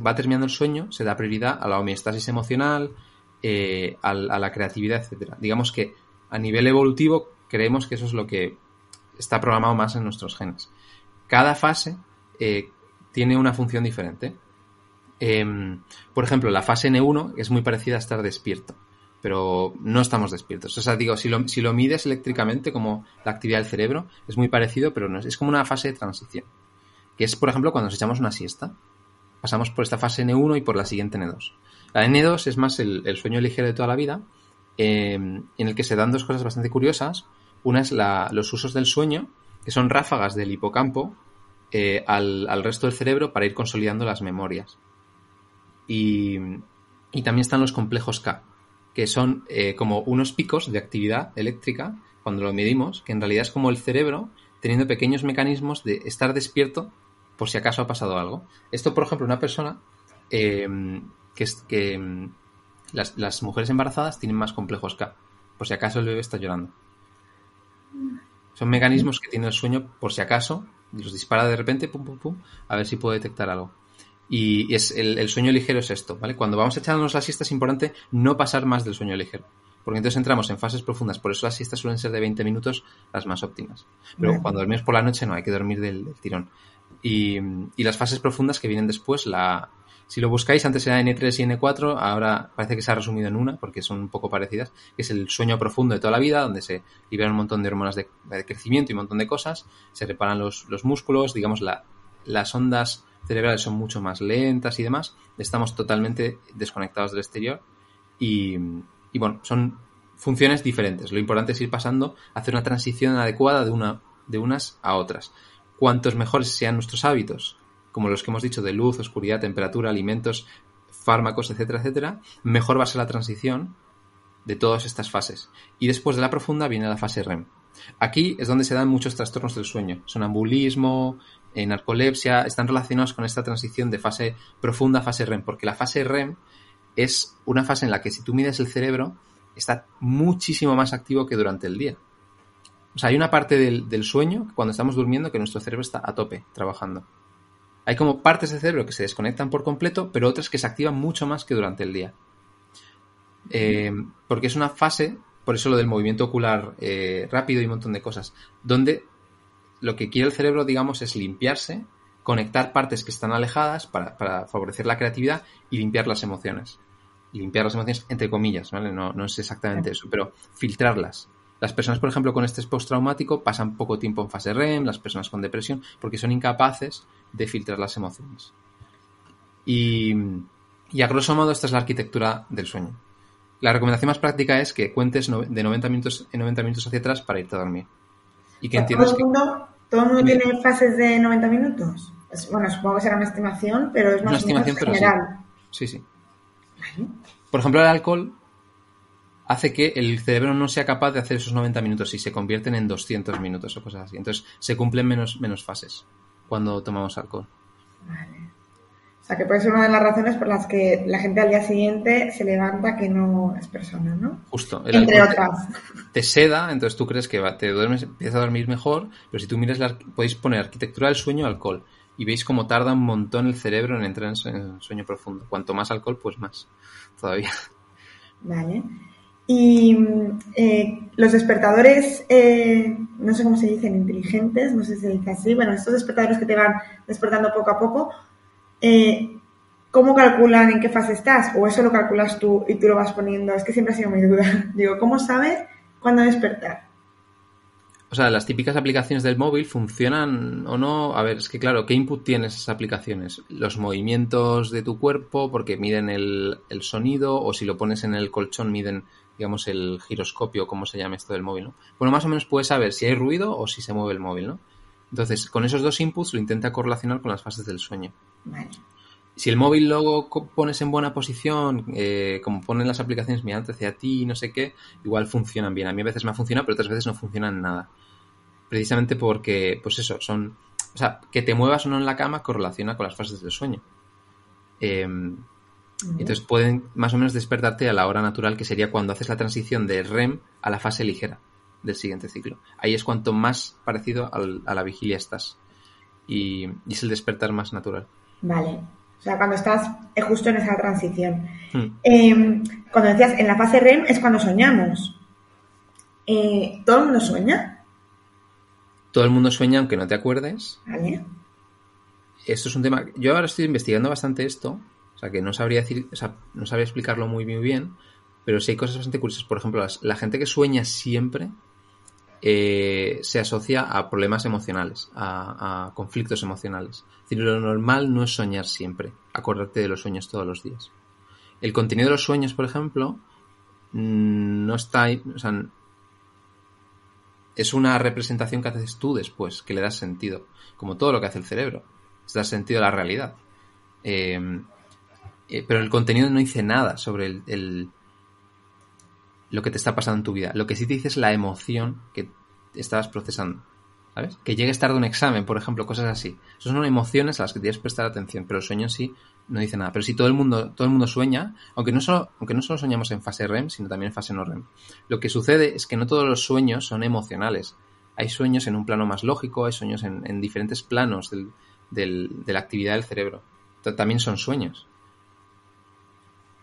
va terminando el sueño, se da prioridad a la homeostasis emocional, eh, a la creatividad, etcétera. Digamos que a nivel evolutivo creemos que eso es lo que está programado más en nuestros genes. Cada fase eh, tiene una función diferente. Em, por ejemplo, la fase N1 es muy parecida a estar despierto, pero no estamos despiertos. O sea, digo, si lo, mides eléctricamente como la actividad del cerebro, es muy parecido, pero no es, es como una fase de transición. Que es, por ejemplo, cuando nos echamos una siesta. Pasamos por esta fase N1 y por la siguiente N2. La N2 es más el, sueño ligero de toda la vida, em, en el que se dan dos cosas bastante curiosas. Una es la- los usos del sueño, que son ráfagas del hipocampo eh, al, resto del cerebro para ir consolidando las memorias. Y también están los complejos K, que son eh, como unos picos de actividad eléctrica cuando lo medimos, que en realidad es como el cerebro teniendo pequeños mecanismos de estar despierto por si acaso ha pasado algo. Esto, por ejemplo, una persona eh, que, es, que mm, las, mujeres embarazadas tienen más complejos K, por si acaso el bebé está llorando. Son mecanismos que tiene el sueño por si acaso, los dispara de repente, pum, pum, pum, a ver si puede detectar algo. Y es el, el sueño ligero es esto, ¿vale? Cuando vamos a echarnos la siesta es importante no pasar más del sueño ligero. Porque entonces entramos en fases profundas. Por eso las siestas suelen ser de 20 minutos las más óptimas. Pero cuando dormimos por la noche no, hay que dormir del, del tirón. Y, y las fases profundas que vienen después, la, si lo buscáis, antes era N3 y N4, ahora parece que se ha resumido en una, porque son un poco parecidas, que es el sueño profundo de toda la vida, donde se liberan un montón de hormonas de, de crecimiento y un montón de cosas, se reparan los, los músculos, digamos, la, las ondas cerebrales son mucho más lentas y demás, estamos totalmente desconectados del exterior y, bueno, son funciones diferentes. Lo importante es ir pasando, hacer una transición adecuada de, una, de unas a otras. Cuantos mejores sean nuestros hábitos, como los que hemos dicho de luz, oscuridad, temperatura, alimentos, fármacos, etcétera, etcétera, mejor va a ser la transición de todas estas fases. Y después de la profunda viene la fase REM. Aquí es donde se dan muchos trastornos del sueño. Sonambulismo, eh, narcolepsia, están relacionados con esta transición de fase profunda a fase REM, porque la fase REM es una fase en la que si tú mides el cerebro, está muchísimo más activo que durante el día. O sea, hay una parte del, del sueño, cuando estamos durmiendo, que nuestro cerebro está a tope trabajando. Hay como partes del cerebro que se desconectan por completo, pero otras que se activan mucho más que durante el día. Eh, porque es una fase, por eso lo del movimiento ocular eh, rápido y un montón de cosas, donde lo que quiere el cerebro, digamos, es limpiarse, conectar partes que están alejadas para, favorecer la creatividad y limpiar las emociones. Limpiar las emociones entre comillas, ¿vale? No, es exactamente eso, pero filtrarlas. Las personas, por ejemplo, con estrés postraumático pasan poco tiempo en fase REM, las personas con depresión, porque son incapaces de filtrar las emociones. Y, y a grosso modo esta es la arquitectura del sueño. La recomendación más práctica es que cuentes de 90 minutos en 90 minutos hacia atrás para irte a dormir. Y que ¿Todo entiendas el que mundo, todo el mundo tiene fases de 90 minutos? Bueno, supongo que será una estimación, pero es Una más menos estimación, pero sí. general. Sí, sí. Vale. Por ejemplo, el alcohol hace que el cerebro no sea capaz de hacer esos 90 minutos y se convierten en 200 minutos o cosas así. Entonces, se cumplen menos, menos fases cuando tomamos alcohol. Vale. O sea, que puede ser una de las razones por las que la gente al día siguiente se levanta que no es persona, ¿no? Justo. El Entre te- otras. te seda, entonces tú crees que va- te duermes, empiezas a dormir mejor, pero si tú miras la, podéis poner arquitectura del sueño alcohol y veis cómo tarda un montón el cerebro en entrar en, su- en sueño profundo. Cuanto más alcohol, pues más todavía. Vale. Y eh, los despertadores, eh, no sé cómo se dicen, inteligentes, no sé si se dice así. Bueno, estos despertadores que te van despertando poco a poco, eh, ¿cómo calculan en qué fase estás? ¿O eso lo calculas tú y tú lo vas poniendo? Es que siempre ha sido mi duda. (laughs) Digo, ¿cómo sabes cuándo despertar? O sea, las típicas aplicaciones del móvil funcionan o no. A ver, es que claro, ¿qué input tienen esas aplicaciones? Los movimientos de tu cuerpo, porque miden el, el sonido, o si lo pones en el colchón, miden, digamos, el giroscopio, como se llama esto del móvil, ¿no? Bueno, más o menos puedes saber si hay ruido o si se mueve el móvil, ¿no? Entonces, con esos dos inputs lo intenta correlacionar con las fases del sueño. Vale. Si el móvil luego pones en buena posición, eh, como ponen las aplicaciones mirando hacia ti, no sé qué, igual funcionan bien. A mí a veces me ha funcionado, pero otras veces no funcionan nada. Precisamente porque, pues eso, son... O sea, que te muevas o no en la cama correlaciona con las fases del sueño. Eh, entonces pueden más o menos despertarte a la hora natural, que sería cuando haces la transición de REM a la fase ligera del siguiente ciclo. Ahí es cuanto más parecido al- a la vigilia estás. Y, y es el despertar más natural. Vale. O sea, cuando estás eh, justo en esa transición. Hmm. Eh, cuando decías en la fase REM es cuando soñamos. Eh, ¿Todo el mundo sueña? Todo el mundo sueña aunque no te acuerdes. ¿Vale? Esto es un tema. Yo ahora estoy investigando bastante esto. O sea, que no sabría decir. O sea, no sabría explicarlo muy, muy bien. Pero sí hay cosas bastante curiosas. Por ejemplo, las- la gente que sueña siempre eh, se asocia a problemas emocionales, a, conflictos emocionales. Es lo normal no es soñar siempre, acordarte de los sueños todos los días. El contenido de los sueños, por ejemplo, mm, no está ahí, o sea, es una representación que haces tú después, que le das sentido, como todo lo que hace el cerebro, es dar sentido a la realidad. Eh, eh, pero el contenido no dice nada sobre el- lo que te está pasando en tu vida. Lo que sí te dice es la emoción que estabas procesando. ¿Sabes? Que llegues tarde un examen, por ejemplo, cosas así. Son emociones a las que tienes que prestar atención, pero el sueño sí no dice nada. Pero si todo el mundo, todo el mundo sueña, aunque no solo, aunque no solo soñamos en fase REM, sino también en fase no REM. Lo que sucede es que no todos los sueños son emocionales. Hay sueños en un plano más lógico, hay sueños en, en diferentes planos del- de la actividad del cerebro. Ta- También son sueños.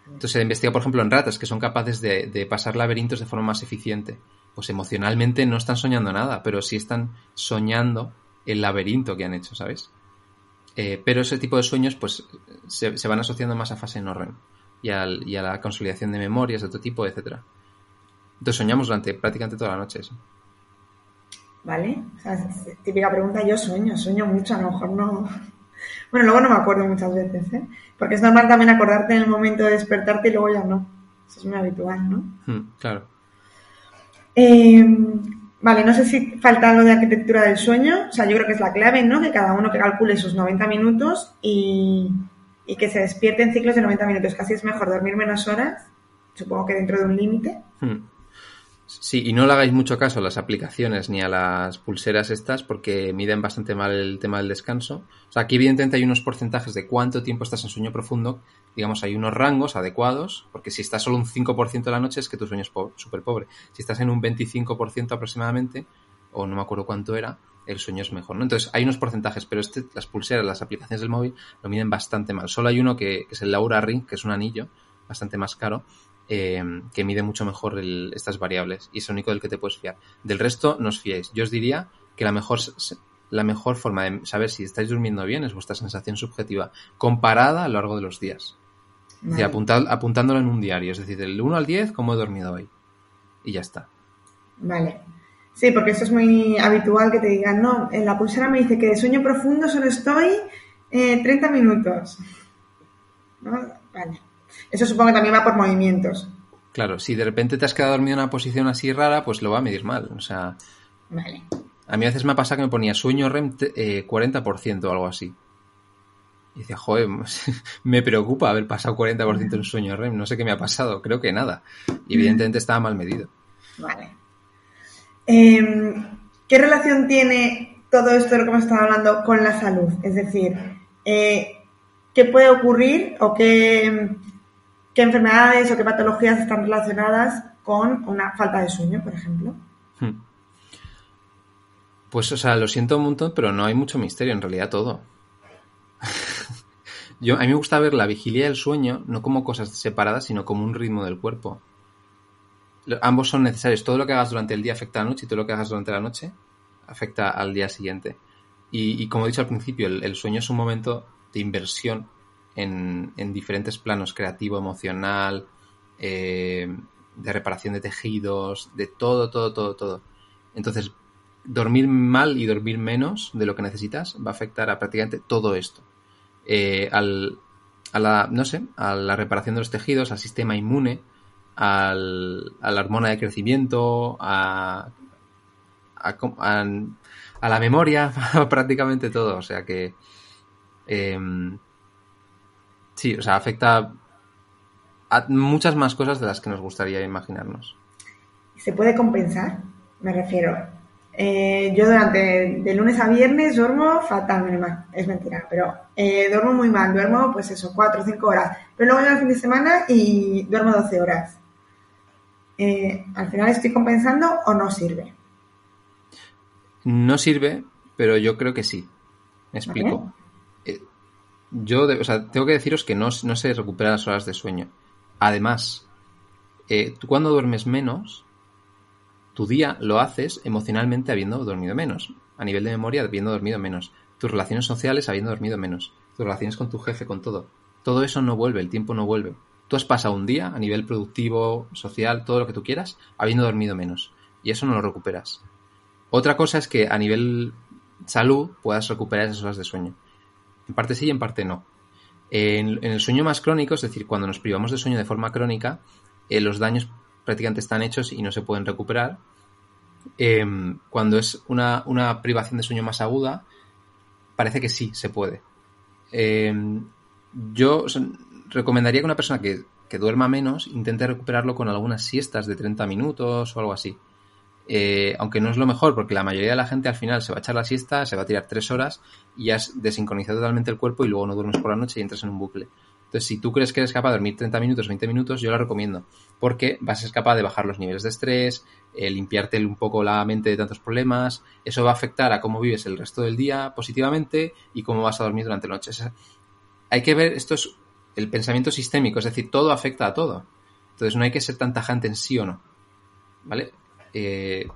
Entonces se investiga, por ejemplo, en ratas que son capaces de, pasar laberintos de forma más eficiente. Pues emocionalmente no están soñando nada, pero sí están soñando el laberinto que han hecho, ¿sabes? Eh, pero ese tipo de sueños, pues, se, van asociando más a fase no REM y, a la consolidación de memorias de otro tipo, etcétera. Entonces soñamos durante prácticamente toda la noche eso. ¿Vale? O sea, típica pregunta, yo sueño, sueño mucho, a lo mejor no... Bueno, luego no me acuerdo muchas veces, ¿eh? Porque es normal también acordarte en el momento de despertarte y luego ya no. Eso es muy habitual, ¿no? Hmm, claro. Eh, vale, no sé si falta algo de arquitectura del sueño. O sea, yo creo que es la clave, ¿no? Que cada uno que calcule sus 90 minutos y, y que se despierte en ciclos de 90 minutos. Casi es mejor dormir menos horas, supongo que dentro de un límite. Hmm. Sí, y no le hagáis mucho caso a las aplicaciones ni a las pulseras estas porque miden bastante mal el tema del descanso. O sea, aquí evidentemente hay unos porcentajes de cuánto tiempo estás en sueño profundo. Digamos, hay unos rangos adecuados, porque si estás solo un 5% de la noche es que tu sueño es súper pobre. Si estás en un 25% aproximadamente, o no me acuerdo cuánto era, el sueño es mejor, ¿no? Entonces, hay unos porcentajes, pero este, las pulseras, las aplicaciones del móvil, lo miden bastante mal. Solo hay uno que, que es el Laura Ring, que es un anillo bastante más caro, eh, que mide mucho mejor el- estas variables y es el único del que te puedes fiar. Del resto, no os fiéis. Yo os diría que la mejor, la mejor forma de saber si estáis durmiendo bien es vuestra sensación subjetiva, comparada a lo largo de los días. Apuntad- apuntándolo en un diario, es decir, del 1 al 10, cómo he dormido hoy. Y ya está. Vale. Sí, porque esto es muy habitual que te digan, no, en la pulsera me dice que de sueño profundo solo estoy eh, 30 minutos. ¿No? Vale. Eso supongo que también va por movimientos. Claro, si de repente te has quedado dormido en una posición así rara, pues lo va a medir mal. O sea, Vale. a mí a veces me ha pasado que me ponía sueño REM eh, 40% o algo así. Y decía, joder, (laughs) me preocupa haber pasado 40% en sueño REM. No sé qué me ha pasado, creo que nada. Y evidentemente estaba mal medido. Vale. Em, ¿Qué relación tiene todo esto de lo que hemos estado hablando con la salud? Es decir, eh, ¿qué puede ocurrir o qué, qué enfermedades o qué patologías están relacionadas con una falta de sueño, por ejemplo? Hmm. Pues, o sea, lo siento un montón, pero no hay mucho misterio, en realidad todo. (laughs) A mí me gusta ver la vigilia y el sueño no como cosas separadas, sino como un ritmo del cuerpo. Ambos son necesarios. Todo lo que hagas durante el día afecta a la noche y todo lo que hagas durante la noche afecta al día siguiente. Y, como he dicho al principio, el sueño es un momento de inversión en, en diferentes planos, creativo, emocional, eh, de reparación de tejidos, de todo, todo, todo, todo. Entonces, dormir mal y dormir menos de lo que necesitas va a afectar a prácticamente todo esto. Eh, al, a la, no sé, a la reparación de los tejidos, al sistema inmune, al, a la hormona de crecimiento, a, a, a- la memoria, (laughs) prácticamente todo. O sea que. em, sí, o sea, afecta a muchas más cosas de las que nos gustaría imaginarnos. ¿Se puede compensar? Me refiero. eh, yo durante de lunes a viernes duermo fatal, es mentira, pero eh, duermo muy mal, duermo pues eso, 4 o 5 horas, pero luego llega el fin de semana y duermo 12 horas. Eh, ¿Al final estoy compensando o no sirve? No sirve, pero yo creo que sí. Me explico. Yo, o sea, tengo que deciros que no, no se recuperan las horas de sueño. Además, eh, tú cuando duermes menos, tu día lo haces emocionalmente habiendo dormido menos. A nivel de memoria, habiendo dormido menos. Tus relaciones sociales habiendo dormido menos. Tus relaciones con tu jefe, con todo. Todo eso no vuelve, el tiempo no vuelve. Tú has pasado un día a nivel productivo, social, todo lo que tú quieras, habiendo dormido menos. Y eso no lo recuperas. Otra cosa es que a nivel salud puedas recuperar esas horas de sueño. En parte sí y en parte no. En, el sueño más crónico, es decir, cuando nos privamos de sueño de forma crónica, eh, los daños prácticamente están hechos y no se pueden recuperar. Em, cuando es una, privación de sueño más aguda, parece que sí se puede. Em, yo recomendaría que una persona que, que duerma menos intente recuperarlo con algunas siestas de 30 minutos o algo así. Eh, aunque no es lo mejor, porque la mayoría de la gente al final se va a echar la siesta, se va a tirar tres horas y has desincronizado totalmente el cuerpo y luego no duermes por la noche y entras en un bucle. Entonces, si tú crees que eres capaz de dormir 30 minutos, 20 minutos, yo lo recomiendo, porque vas a ser capaz de bajar los niveles de estrés, eh, limpiarte un poco la mente de tantos problemas, eso va a afectar a cómo vives el resto del día positivamente y cómo vas a dormir durante la noche. Hay que ver, esto es el pensamiento sistémico, es decir, todo afecta a todo. Entonces, no hay que ser tan tajante en sí o no. ¿Vale? Eh,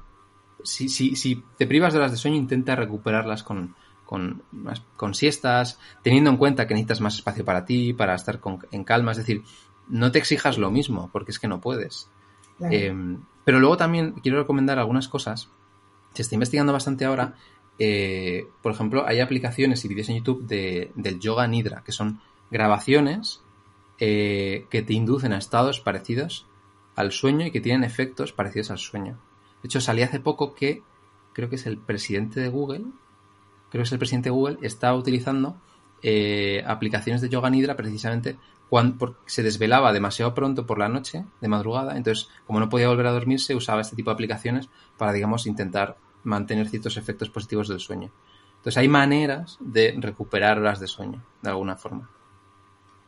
si, si, si te privas de horas de sueño, intenta recuperarlas con, con, más- con siestas, teniendo en cuenta que necesitas más espacio para ti, para estar con- en calma. Es decir, no te exijas lo mismo, porque es que no puedes. Claro. Eh, pero luego también quiero recomendar algunas cosas. Se está investigando bastante ahora. eh, por ejemplo, hay aplicaciones y vídeos en YouTube de, del yoga nidra, que son grabaciones eh, que te inducen a estados parecidos al sueño y que tienen efectos parecidos al sueño. De hecho, salí hace poco que creo que es el presidente de Google, creo que es el presidente de Google, está utilizando eh, aplicaciones de yoga nidra precisamente cuando porque se desvelaba demasiado pronto por la noche, de madrugada, entonces como no podía volver a dormirse, usaba este tipo de aplicaciones para, digamos, intentar mantener ciertos efectos positivos del sueño. Entonces hay maneras de recuperar horas de sueño, de alguna forma.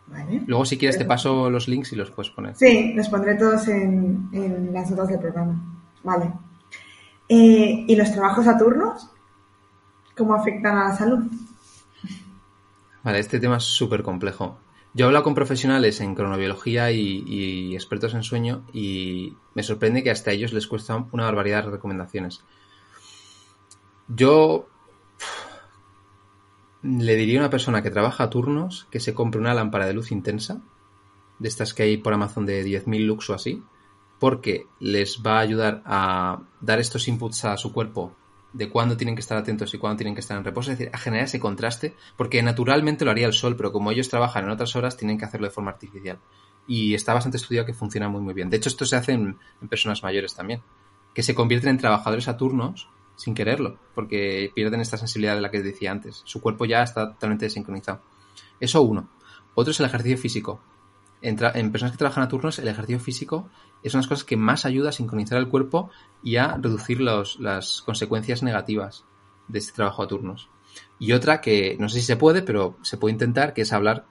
Vale. Luego, si quieres, te paso los links y los puedes poner. Sí, los pondré todos en, en las notas del programa. Vale. Eh, ¿Y los trabajos a turnos? ¿Cómo afectan a la salud? Vale, este tema es súper complejo. Yo he hablado con profesionales en cronobiología y, y expertos en sueño y me sorprende que hasta ellos les cuesta una barbaridad de recomendaciones. Yo le diría a una persona que trabaja a turnos que se compre una lámpara de luz intensa, de estas que hay por Amazon de 10.000 lux o así, porque les va a ayudar a dar estos inputs a su cuerpo de cuándo tienen que estar atentos y cuándo tienen que estar en reposo, es decir, a generar ese contraste, porque naturalmente lo haría el sol, pero como ellos trabajan en otras horas, tienen que hacerlo de forma artificial. y está bastante estudiado que funciona muy muy bien. De hecho, esto se hace en, personas mayores también, que se convierten en trabajadores a turnos sin quererlo, porque pierden esta sensibilidad de la que decía antes. Su cuerpo ya está totalmente desincronizado. Eso uno. Otro es el ejercicio físico. En, en, personas que trabajan a turnos, el ejercicio físico es una de las cosas que más ayuda a sincronizar el cuerpo y a reducir los, las consecuencias negativas de este trabajo a turnos. Y otra que no sé si se puede, pero se puede intentar, que es hablar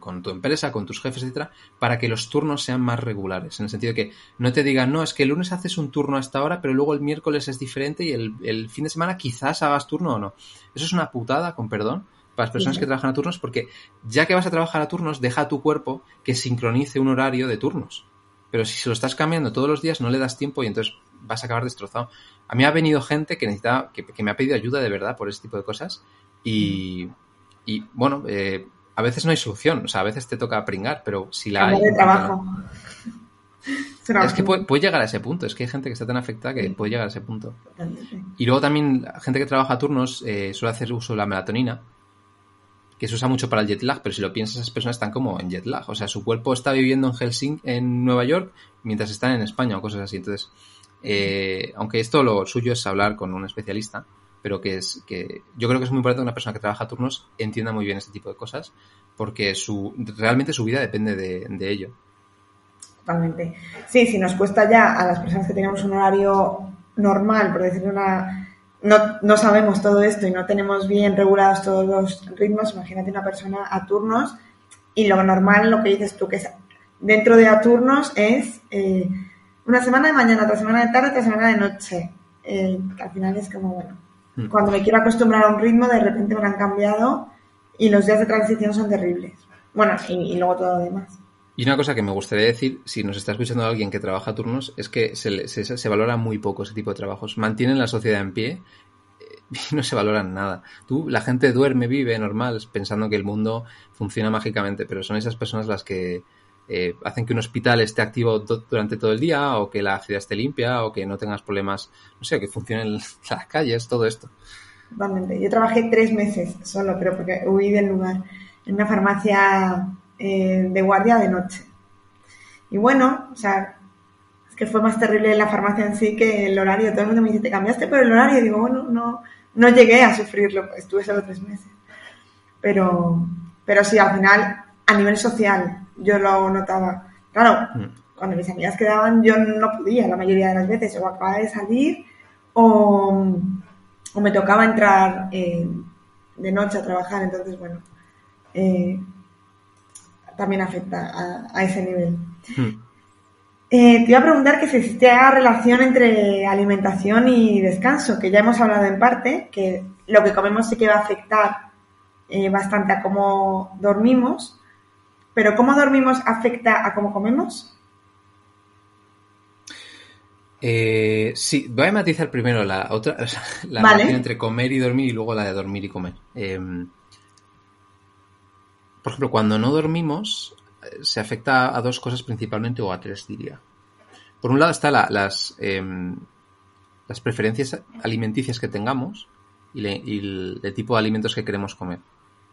con, tu empresa, con tus jefes, etcétera, para que los turnos sean más regulares. En el sentido de que no te digan, no, es que el lunes haces un turno a esta hora, pero luego el miércoles es diferente y el, fin de semana quizás hagas turno o no. Eso es una putada, con perdón, para las personas que trabajan a turnos, porque ya que vas a trabajar a turnos, deja a tu cuerpo que sincronice un horario de turnos. Pero si se lo estás cambiando todos los días, no le das tiempo y entonces vas a acabar destrozado. A mí ha venido gente que necesita, que, me ha pedido ayuda de verdad por ese tipo de cosas y, y bueno, eh, a veces no hay solución, o sea, a veces te toca pringar, pero si la hay... De (laughs) trabajo. Es que puede, llegar a ese punto, es que hay gente que está tan afectada que puede llegar a ese punto. Y luego también gente que trabaja a turnos eh, suele hacer uso de la melatonina, que se usa mucho para el jet lag, pero si lo piensas, esas personas están como en jet lag. O sea, su cuerpo está viviendo en Helsinki, en Nueva York, mientras están en España o cosas así. Entonces, eh, aunque esto lo suyo es hablar con un especialista, pero que es que yo creo que es muy importante que una persona que trabaja turnos entienda muy bien este tipo de cosas, porque su realmente su vida depende de, ello. Totalmente. Sí, si nos cuesta ya a las personas que tenemos un horario normal, por decirlo una, no, no sabemos todo esto y no tenemos bien regulados todos los ritmos, imagínate una persona a turnos y lo normal, lo que dices tú, que es dentro de a turnos es eh, una semana de mañana, otra semana de tarde, otra semana de noche. Eh, al final es como, bueno, Mm. Cuando me quiero acostumbrar a un ritmo, de repente me han cambiado y los días de transición son terribles. Bueno, y, luego todo lo demás. Y una cosa que me gustaría decir, si nos está escuchando alguien que trabaja a turnos, es que se, se, valora muy poco ese tipo de trabajos. Mantienen la sociedad en pie eh, (laughs) y no se valoran nada. Tú, la gente duerme, vive normal, pensando que el mundo funciona mágicamente, pero son esas personas las que eh, hacen que un hospital esté activo durante todo el día o que la ciudad esté limpia o que no tengas problemas, no sé, que funcionen (laughs) las calles, todo esto. Yo trabajé tres meses solo, pero porque huí del lugar, en una farmacia eh, de guardia de noche. Y bueno, o sea, es que fue más terrible la farmacia en sí que el horario. Todo el mundo me dice, ¿te cambiaste por el horario? Y digo, bueno, no, no llegué a sufrirlo, estuve solo tres meses. Pero, pero sí, al final, a nivel social, yo lo notaba. Claro, mm. cuando mis amigas quedaban yo no podía la mayoría de las veces, o acababa de salir o, me tocaba entrar eh, de noche a trabajar, entonces bueno, eh, también afecta a, ese nivel. Mm. Eh, te iba a preguntar que si existía relación entre alimentación y descanso, que ya hemos hablado en parte, que lo que comemos sí que va a afectar bastante a cómo dormimos, pero ¿cómo dormimos afecta a cómo comemos? Eh, sí, voy a matizar primero la otra, (laughs) la relación entre comer y dormir y luego la de dormir y comer. Em, por ejemplo, cuando no dormimos, eh, se afecta a dos cosas principalmente, o a tres diría. Por un lado está las, em, las preferencias alimenticias que tengamos y, el tipo de alimentos que queremos comer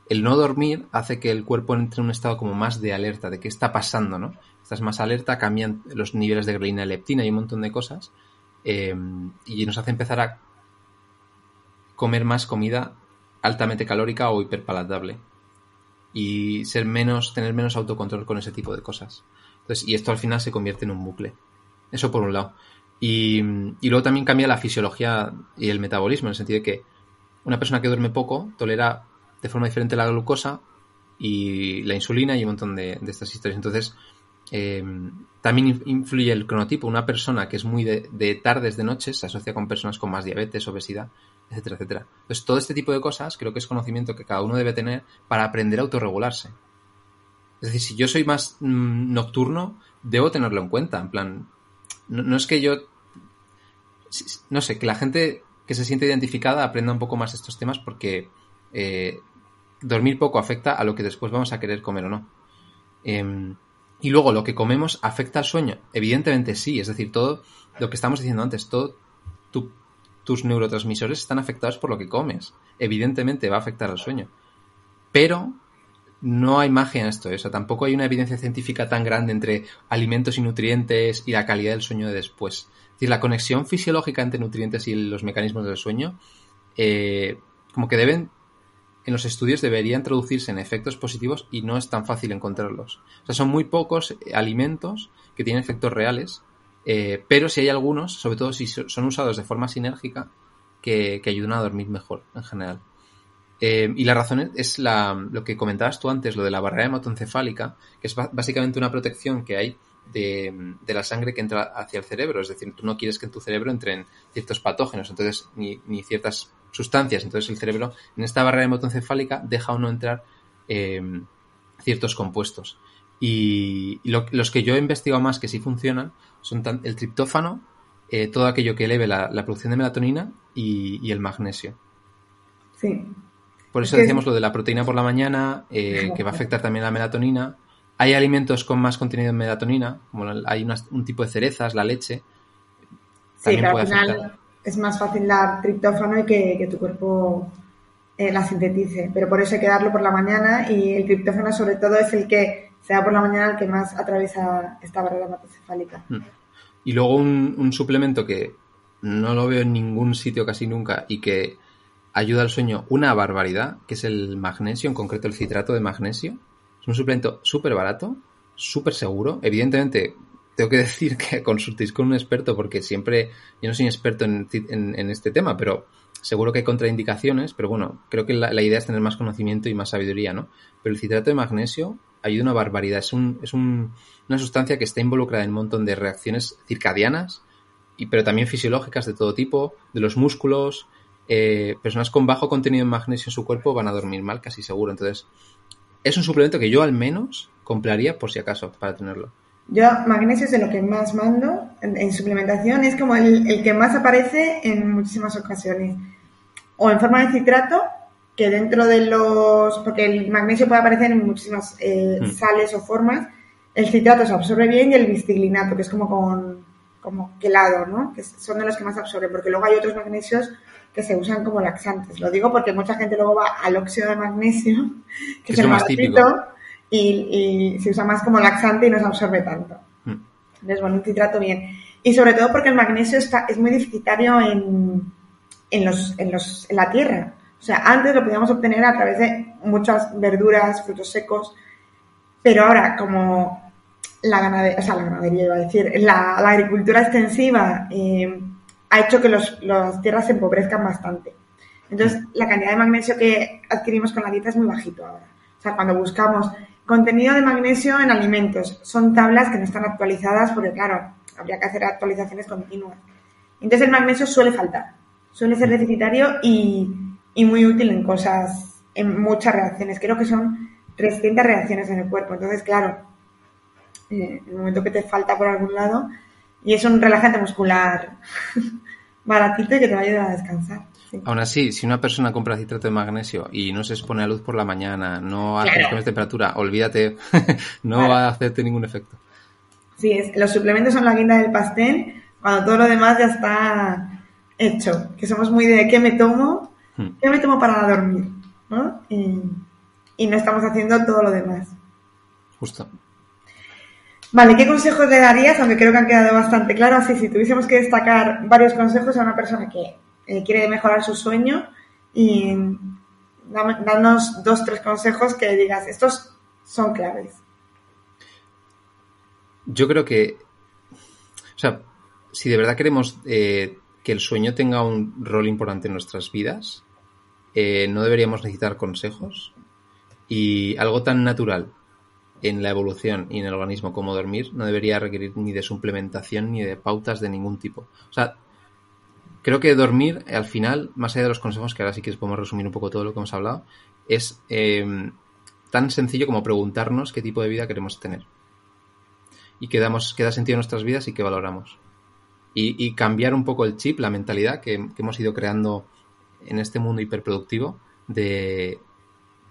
el no dormir hace que el cuerpo entre en un estado como más de alerta, de qué está pasando, ¿no? Estás más alerta, cambian los niveles de grelina y leptina y un montón de cosas, eh, y nos hace empezar a comer más comida altamente calórica o hiperpalatable y ser menos, tener menos autocontrol con ese tipo de cosas. Entonces, y esto al final se convierte en un bucle. Eso por un lado. Y, y luego también cambia la fisiología y el metabolismo, en el sentido de que una persona que duerme poco tolera de forma diferente la glucosa y la insulina y un montón de, estas historias. Entonces, eh, también influye el cronotipo. Una persona que es muy de, tardes, de noches, se asocia con personas con más diabetes, obesidad, etcétera, etcétera. Entonces, todo este tipo de cosas creo que es conocimiento que cada uno debe tener para aprender a autorregularse. Es decir, si yo soy más mm, nocturno, debo tenerlo en cuenta. En plan, no, es que yo. No sé, que la gente que se siente identificada aprenda un poco más estos temas porque eh, dormir poco afecta a lo que después vamos a querer comer o no. Em, y luego, lo que comemos afecta al sueño. Evidentemente sí, es decir, todo lo que estamos diciendo antes, todos tus neurotransmisores están afectados por lo que comes. Evidentemente va a afectar al sueño. Pero no hay magia en esto, ¿eh? o sea, tampoco hay una evidencia científica tan grande entre alimentos y nutrientes y la calidad del sueño de después. Es decir, la conexión fisiológica entre nutrientes y los mecanismos del sueño, eh, como que deben, en los estudios deberían traducirse en efectos positivos y no es tan fácil encontrarlos. O sea, son muy pocos alimentos que tienen efectos reales, eh, pero si hay algunos, sobre todo si son usados de forma sinérgica, que ayudan a dormir mejor en general. Eh, y la razón es la, lo que comentabas tú antes, lo de la barrera hematoencefálica, que es básicamente una protección que hay de, la sangre que entra hacia el cerebro. Es decir, tú no quieres que en tu cerebro entren ciertos patógenos, entonces, ni, ni ciertas sustancias. Entonces el cerebro, en esta barrera hematoencefálica, deja o no entrar eh, ciertos compuestos. Y, los que yo he investigado más que sí funcionan son el triptófano, eh, todo aquello que eleve la, producción de melatonina y, y el magnesio. Sí, por eso decíamos lo de la proteína por la mañana, eh, que va a afectar también a la melatonina. Hay alimentos con más contenido en melatonina, como hay un tipo de cerezas, la leche. Sí, pero al final es más fácil dar triptófano y que, tu cuerpo eh, la sintetice. Pero por eso hay que darlo por la mañana y el triptófano sobre todo es el que se da por la mañana el que más atraviesa esta barrera hematocefálica. Mm. Y luego un suplemento que no lo veo en ningún sitio casi nunca y que ayuda al sueño una barbaridad, que es el magnesio, en concreto el citrato de magnesio. Es un suplemento súper barato, súper seguro. Evidentemente, tengo que (laughs) decir que consultéis con un experto porque siempre, yo no soy experto en, este tema, pero seguro que hay contraindicaciones, pero bueno, creo que la, idea es tener más conocimiento y más sabiduría, ¿no? Pero el citrato de magnesio ayuda una barbaridad. Es, un, es un, una sustancia que está involucrada en un montón de reacciones circadianas, y, pero también fisiológicas de todo tipo, de los músculos, eh, personas con bajo contenido en magnesio en su cuerpo van a dormir mal, casi seguro. Entonces, es un suplemento que yo al menos compraría por si acaso para tenerlo. Yo, magnesio es de lo que más mando en, suplementación, es como el, que más aparece en muchísimas ocasiones. O en forma de citrato, que dentro de los. porque el magnesio puede aparecer en muchísimas eh, mm. sales o formas. El citrato se absorbe bien y el bistiglinato, que es como con como quelado, ¿no? Que son de los que más absorben, porque luego hay otros magnesios que se usan como laxantes. Lo digo porque mucha gente luego va al óxido de magnesio, (laughs) que es, el más típico, y, se usa más como laxante y no se absorbe tanto. Mm. Entonces, bueno, un citrato bien. Y sobre todo porque el magnesio está, es muy deficitario en, en, los, en, los, en la tierra. O sea, antes lo podíamos obtener a través de muchas verduras, frutos secos, pero ahora como la ganadería, o sea, la ganadería iba a decir, la, agricultura extensiva eh, ha hecho que los, las tierras se empobrezcan bastante. Entonces, la cantidad de magnesio que adquirimos con la dieta es muy bajito ahora. O sea, cuando buscamos contenido de magnesio en alimentos, son tablas que no están actualizadas porque, claro, habría que hacer actualizaciones continuas. Entonces, el magnesio suele faltar, suele ser deficitario y, y muy útil en cosas, en muchas reacciones. Creo que son 300 reacciones en el cuerpo. Entonces, claro, eh, en el momento que te falta por algún lado, y es un relajante muscular (laughs) baratito y que te va a ayudar a descansar. Aún así, si una persona compra citrato de magnesio y no se expone a luz por la mañana, no hace cambios de temperatura, olvídate, (laughs) no va a hacerte ningún efecto. Sí, es, los suplementos son la guinda del pastel cuando todo lo demás ya está hecho. Que somos muy de qué me tomo. Qué me tomo para dormir, ¿no? Y, y no estamos haciendo todo lo demás. Justo. Vale, ¿qué consejos le darías? Aunque creo que han quedado bastante claros. Así, si tuviésemos que destacar varios consejos a una persona que eh, quiere mejorar su sueño y danos dos, tres consejos que digas, estos son claves. Yo creo que, o sea, si de verdad queremos eh, que el sueño tenga un rol importante en nuestras vidas, eh, no deberíamos necesitar consejos. Y algo tan natural en la evolución y en el organismo como dormir no debería requerir ni de suplementación ni de pautas de ningún tipo. O sea, creo que dormir, al final, más allá de los consejos, que ahora sí que podemos resumir un poco todo lo que hemos hablado, es eh, tan sencillo como preguntarnos qué tipo de vida queremos tener. Y qué, damos, qué da sentido a nuestras vidas y qué valoramos. Y, cambiar un poco el chip, la mentalidad que, que hemos ido creando en este mundo hiperproductivo de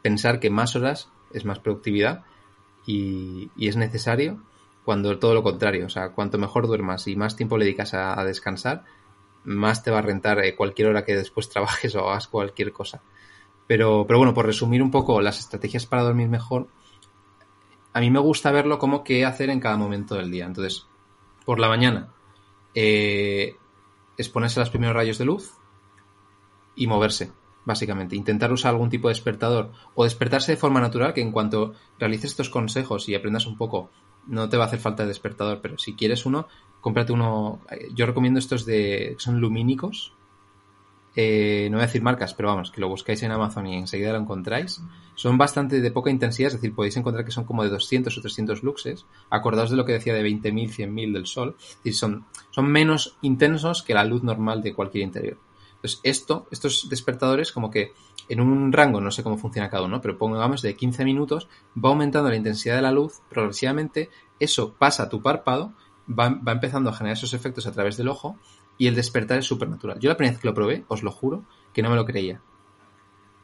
pensar que más horas es más productividad y, es necesario cuando todo lo contrario, o sea, cuanto mejor duermas y más tiempo le dedicas a, descansar, más te va a rentar eh, cualquier hora que después (laughs) trabajes o hagas cualquier cosa. Pero, pero bueno, por resumir un poco las estrategias para dormir mejor, a mí me gusta verlo como qué hacer en cada momento del día. Entonces, por la mañana, eh, a los primeros rayos de luz y moverse, básicamente. Intentar usar algún tipo de despertador o despertarse de forma natural, que en cuanto realices estos consejos y aprendas un poco, no te va a hacer falta el despertador, pero si quieres uno, cómprate uno. Eh, yo recomiendo estos de. son lumínicos, eh, no voy a decir marcas, pero vamos, que lo buscáis en Amazon y enseguida lo encontráis. Son bastante de poca intensidad, es decir, podéis encontrar que son como de 200 o 300 luxes. Acordaos de lo que decía de 20.000, 100.000 del sol. Es decir, son, son menos intensos que la luz normal de cualquier interior. Entonces, esto, estos despertadores, como que en un rango, no sé cómo funciona cada uno, pero pongamos de 15 minutos, va aumentando la intensidad de la luz progresivamente, eso pasa a tu párpado, va, va empezando a generar esos efectos a través del ojo y el despertar es súper natural. Yo la primera vez que lo probé, os lo juro, que no me lo creía.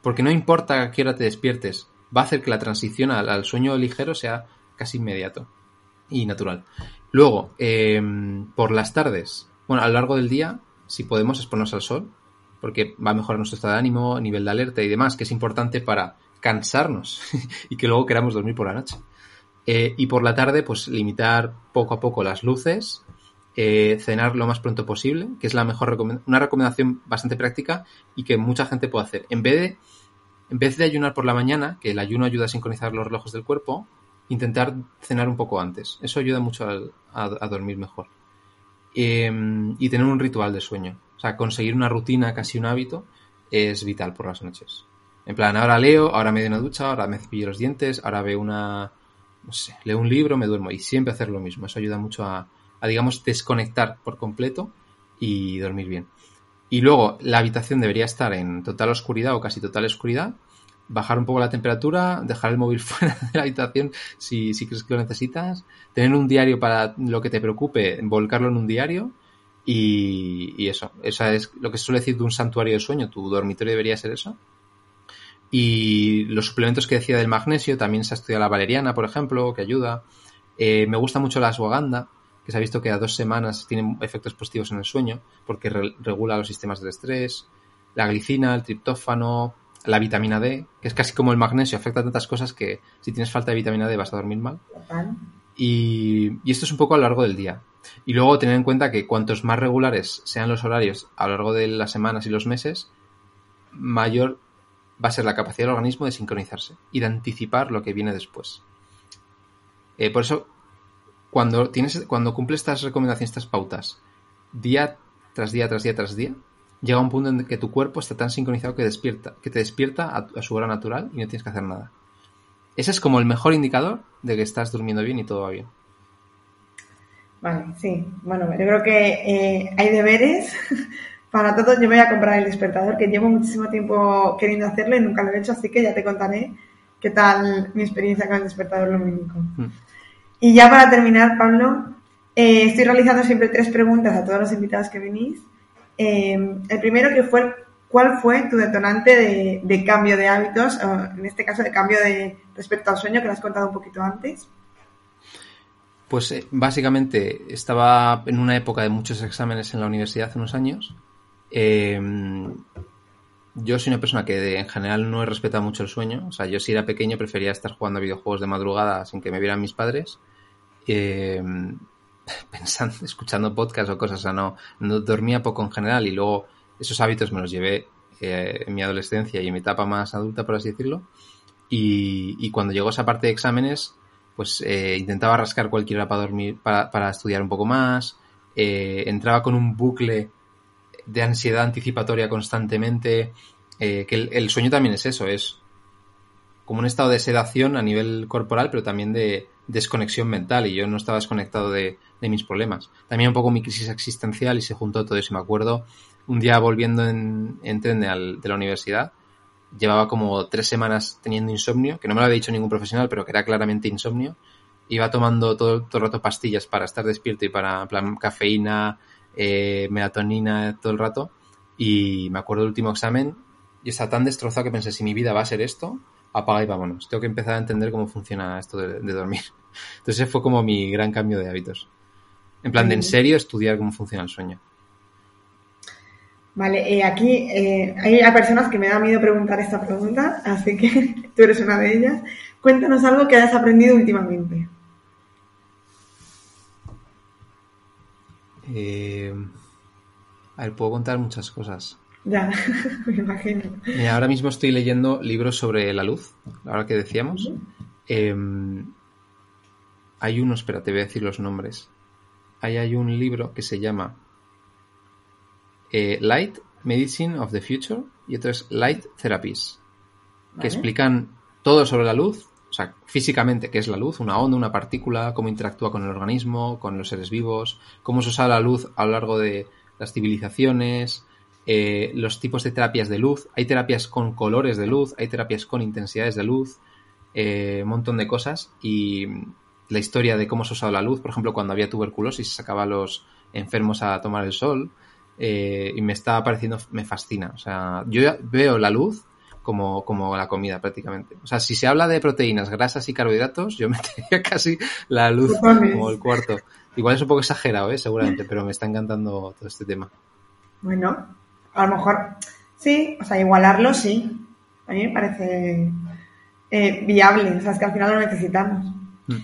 Porque no importa a qué hora te despiertes, va a hacer que la transición al, sueño ligero sea casi inmediato y natural. Luego, em, por las tardes, bueno, a lo largo del día, si podemos exponernos al sol, porque va a mejorar nuestro estado de ánimo, nivel de alerta y demás, que es importante para cansarnos (laughs) y que luego queramos dormir por la noche. Eh, y por la tarde, pues limitar poco a poco las luces, eh, cenar lo más pronto posible, que es la mejor una recomendación bastante práctica y que mucha gente puede hacer. En vez de, en vez de ayunar por la mañana, que el ayuno ayuda a sincronizar los relojes del cuerpo, intentar cenar un poco antes. Eso ayuda mucho a, dormir mejor. Em, y tener un ritual de sueño. Sea, conseguir una rutina, casi un hábito, es vital por las noches. En plan, ahora leo, ahora me doy una ducha, ahora me cepillo los dientes, ahora veo una, no sé, leo un libro, me duermo y siempre hacer lo mismo. Eso ayuda mucho a, a, digamos, desconectar por completo y dormir bien. Y luego la habitación debería estar en total oscuridad o casi total oscuridad, bajar un poco la temperatura, dejar el móvil (laughs) fuera de la habitación si, si crees que lo necesitas, tener un diario para lo que te preocupe, volcarlo en un diario y, y eso, esa es lo que se suele decir de un santuario de sueño, tu dormitorio debería ser eso. Y los suplementos que decía del magnesio, también se ha estudiado la valeriana, por ejemplo, que ayuda. Eh, me gusta mucho la ashwagandha, que se ha visto que a dos semanas tienen efectos positivos en el sueño, porque regula los sistemas del estrés, la glicina, el triptófano, la vitamina D, que es casi como el magnesio, afecta a tantas cosas que si tienes falta de vitamina D vas a dormir mal. Y, y, esto es un poco a lo largo del día. Y luego tener en cuenta que cuantos más regulares sean los horarios a lo largo de las semanas y los meses, mayor va a ser la capacidad del organismo de sincronizarse y de anticipar lo que viene después. Eh, por eso cuando tienes, cuando cumples estas recomendaciones, estas pautas, día tras día, tras día, tras día, llega un punto en que tu cuerpo está tan sincronizado que despierta, que te despierta a, su hora natural y no tienes que hacer nada. Ese es como el mejor indicador de que estás durmiendo bien y todo va bien. Vale, sí. Bueno, yo creo que eh, hay deberes (laughs) para todos. Yo voy a comprar el despertador, que llevo muchísimo tiempo queriendo hacerlo y nunca lo he hecho, así que ya te contaré qué tal mi experiencia con el despertador lumínico. Mm. Y ya para terminar, Pablo, eh, estoy realizando siempre tres preguntas a todos los invitados que venís. Eh, el primero que fue, ¿cuál fue tu detonante de, cambio de hábitos, en este caso de cambio de respecto al sueño que lo has contado un poquito antes? Pues eh, básicamente estaba en una época de muchos exámenes en la universidad hace unos años. yo soy una persona que en general no he respetado mucho el sueño. O sea, yo si era pequeño prefería estar jugando a videojuegos de madrugada sin que me vieran mis padres. Eh, (laughs) pensando, escuchando podcast o cosas, o sea, no, dormía poco en general y luego esos hábitos me los llevé eh, en mi adolescencia y en mi etapa más adulta, por así decirlo. Y cuando llegó esa parte de exámenes, pues eh, intentaba rascar cualquier hora para dormir, para, para estudiar un poco más. Eh, entraba con un bucle de ansiedad anticipatoria constantemente. que el, sueño también es eso, es como un estado de sedación a nivel corporal, pero también de, desconexión mental y yo no estaba desconectado de, mis problemas. También un poco mi crisis existencial y se juntó todo eso. Me acuerdo un día volviendo en, tren de, la universidad, llevaba como tres semanas teniendo insomnio, que no me lo había dicho ningún profesional, pero que era claramente insomnio. Iba tomando todo, todo el rato pastillas para estar despierto y para plan, cafeína, eh, melatonina todo el rato. Y me acuerdo del último examen y estaba tan destrozado que pensé, si mi vida va a ser esto, apaga y vámonos. Tengo que empezar a entender cómo funciona esto de, dormir. (laughs) Entonces ese fue como mi gran cambio de hábitos. En plan de en serio estudiar cómo funciona el sueño. Vale, eh, aquí eh, hay, personas que me da miedo preguntar esta pregunta, así que (laughs) tú eres una de ellas. Cuéntanos algo que hayas aprendido últimamente. Eh, a ver, puedo contar muchas cosas. Ya, (laughs) me imagino. Mira, ahora mismo estoy leyendo libros sobre la luz, ahora que decíamos. Eh, hay uno, espera, te voy a decir los nombres. Ahí hay un libro que se llama eh, Light Medicine of the Future y otro es Light Therapies, que Vale. explican todo sobre la luz, o sea, físicamente qué es la luz, una onda, una partícula, cómo interactúa con el organismo, con los seres vivos, cómo se usa la luz a lo largo de las civilizaciones, eh, los tipos de terapias de luz. Hay terapias con colores de luz, hay terapias con intensidades de luz, eh, un montón de cosas y la historia de cómo se ha usado la luz, por ejemplo, cuando había tuberculosis se sacaba a los enfermos a tomar el sol eh, y me está pareciendo, me fascina. O sea, yo veo la luz como, como la comida prácticamente. O sea, si se habla de proteínas, grasas y carbohidratos, yo (laughs) metería casi la luz como el cuarto. Igual es un poco exagerado, ¿eh? seguramente, pero me está encantando todo este tema. Bueno, a lo mejor sí, o sea, igualarlo sí. A mí me parece eh, viable, o sea, es que al final lo necesitamos. Mm.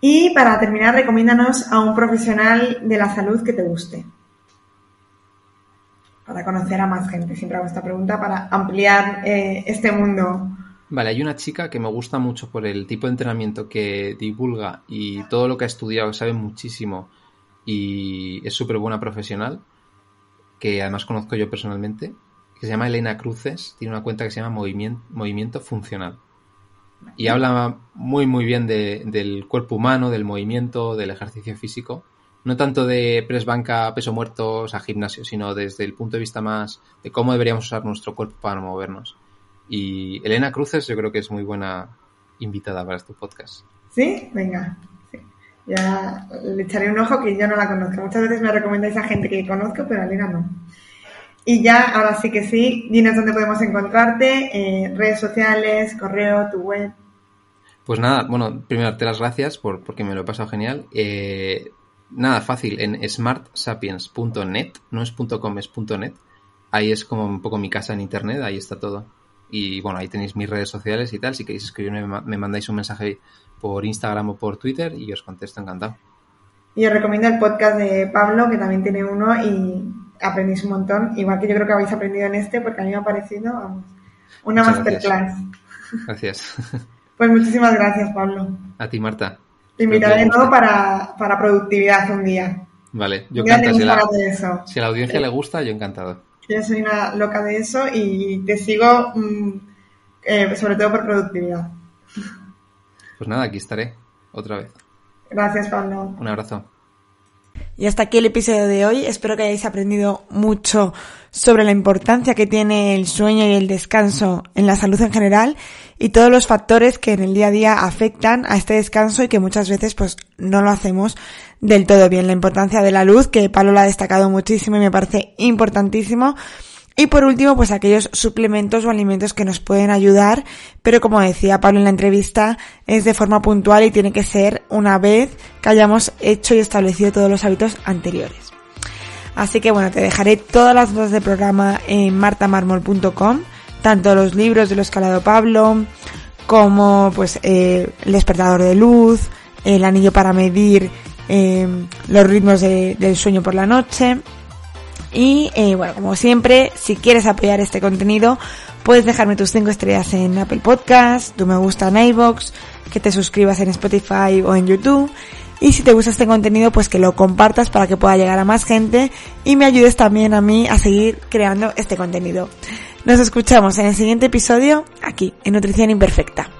Y para terminar, recomiéndanos a un profesional de la salud que te guste. Para conocer a más gente. Siempre hago esta pregunta para ampliar eh, este mundo. Vale, hay una chica que me gusta mucho por el tipo de entrenamiento que divulga y todo lo que ha estudiado, sabe muchísimo y es súper buena profesional, que además conozco yo personalmente, que se llama Elena Cruces, tiene una cuenta que se llama Movimiento, Funcional. Y habla muy muy bien de- del cuerpo humano, del movimiento, del ejercicio físico. No tanto de press banca, peso muerto, o sea, gimnasio, sino desde el punto de vista más de cómo deberíamos usar nuestro cuerpo para movernos. Y Elena Cruces yo creo que es muy buena invitada para este podcast. ¿Sí? Venga. sí. Ya le echaré un ojo que yo no la conozco. Muchas veces me recomendáis a gente que conozco, pero a Elena no. Y ya, ahora sí que sí, dinos dónde podemos encontrarte, eh, redes sociales, correo, tu web. Pues nada, bueno, primero darte las gracias por, porque me lo he pasado genial. Eh, nada, fácil, en smartsapiens.net, no es .com, es .net. Ahí es como un poco mi casa en internet, ahí está todo. Y bueno, ahí tenéis mis redes sociales y tal. Si queréis escribirme, me ma- me mandáis un mensaje por Instagram o por Twitter y os contesto encantado. Y os recomiendo el podcast de Pablo, que también tiene uno y aprendéis un montón. Igual que yo creo que habéis aprendido en este, porque a mí me ha parecido, vamos, una Muchas gracias. masterclass. Gracias. Pues muchísimas gracias, Pablo. A ti, Marta. De nuevo guste. para, para productividad un día. Vale, yo encantado. Si, la- de eso. si a la audiencia le gusta, yo encantado. Yo soy una loca de eso y te sigo mm, eh, sobre todo por productividad. Pues nada, aquí estaré otra vez. Gracias, Pablo. Un abrazo. Y hasta aquí el episodio de hoy. Espero que hayáis aprendido mucho sobre la importancia que tiene el sueño y el descanso en la salud en general y todos los factores que en el día a día afectan a este descanso y que muchas veces pues no lo hacemos del todo bien. La importancia de la luz, que Pablo la ha destacado muchísimo y me parece importantísimo. Y por último, pues aquellos suplementos o alimentos que nos pueden ayudar, pero como decía Pablo en la entrevista, es de forma puntual y tiene que ser una vez que hayamos hecho y establecido todos los hábitos anteriores. Así que bueno, te dejaré todas las notas del programa en martamarmol.com, tanto los libros de los que ha hablado Pablo, como pues eh, el despertador de luz, el anillo para medir eh, los ritmos de- del sueño por la noche, y eh, bueno, como siempre, si quieres apoyar este contenido, puedes dejarme tus 5 estrellas en Apple Podcast, tu me gusta en iVoox, que te suscribas en Spotify o en YouTube. Y si te gusta este contenido, pues que lo compartas para que pueda llegar a más gente y me ayudes también a mí a seguir creando este contenido. Nos escuchamos en el siguiente episodio aquí, en Nutrición Imperfecta.